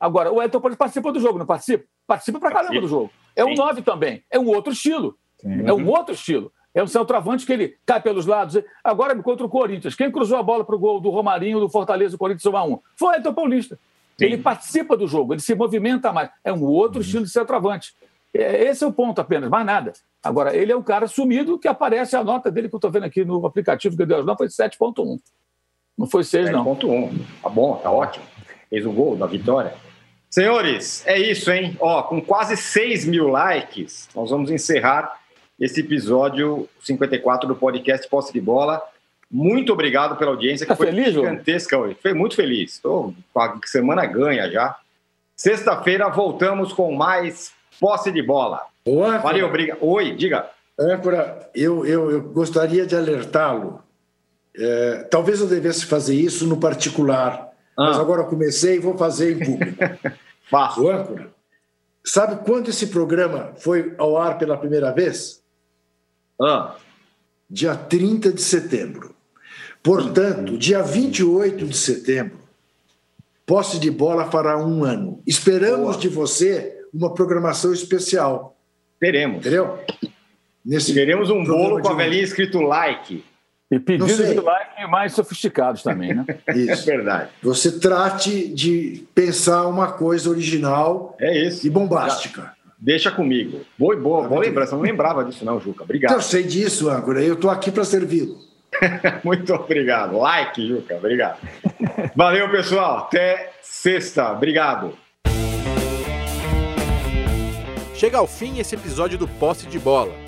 Agora, o Elton Paulista participa do jogo, não participa? Participa pra caramba do jogo. É um 9 também. É um outro estilo. Sim. É um outro estilo. É um centroavante que ele cai pelos lados. Agora, contra o Corinthians, quem cruzou a bola para o gol do Romarinho, do Fortaleza, do Corinthians 1x1? Foi o Elton Paulista. Sim. Ele participa do jogo, ele se movimenta mais. É um outro uhum. estilo de centroavante. É, esse é o ponto apenas, mais nada. Agora, ele é um cara sumido que aparece a nota dele que eu estou vendo aqui no aplicativo que deu as notas, foi 7.1. Não foi seis, não. Ponto um. Tá bom, tá ótimo. Fez o gol da vitória. Senhores, é isso, hein? Ó, com quase 6 mil likes, nós vamos encerrar esse episódio 54 do podcast Posse de Bola. Muito obrigado pela audiência, que tá foi feliz, gigantesca hoje. Foi muito feliz. Estou com a semana ganha já. Sexta-feira voltamos com mais Posse de Bola. Oi, Valeu, obrigado. Oi, diga. Âncora, eu, eu, eu gostaria de alertá-lo é, talvez eu devesse fazer isso no particular, ah. mas agora comecei e vou fazer em público. [laughs] Faço. O âncora. Sabe quando esse programa foi ao ar pela primeira vez? Ah. Dia 30 de setembro. Portanto, dia 28 de setembro, posse de bola fará um ano. Esperamos Boa. de você uma programação especial. Teremos. Entendeu? Nesse Teremos um bolo com a velhinha escrito like. E pedidos de like mais sofisticados também, né? [laughs] Isso. É verdade. Você trate de pensar uma coisa original é isso. e bombástica. Deixa comigo. Boa, boa, boa lembrança. Não lembrava disso, não, Juca. Obrigado. Eu sei disso, âncora. Eu estou aqui para servi-lo. [laughs] Muito obrigado. Like, Juca. Obrigado. Valeu, pessoal. Até sexta. Obrigado. Chega ao fim esse episódio do Posse de Bola.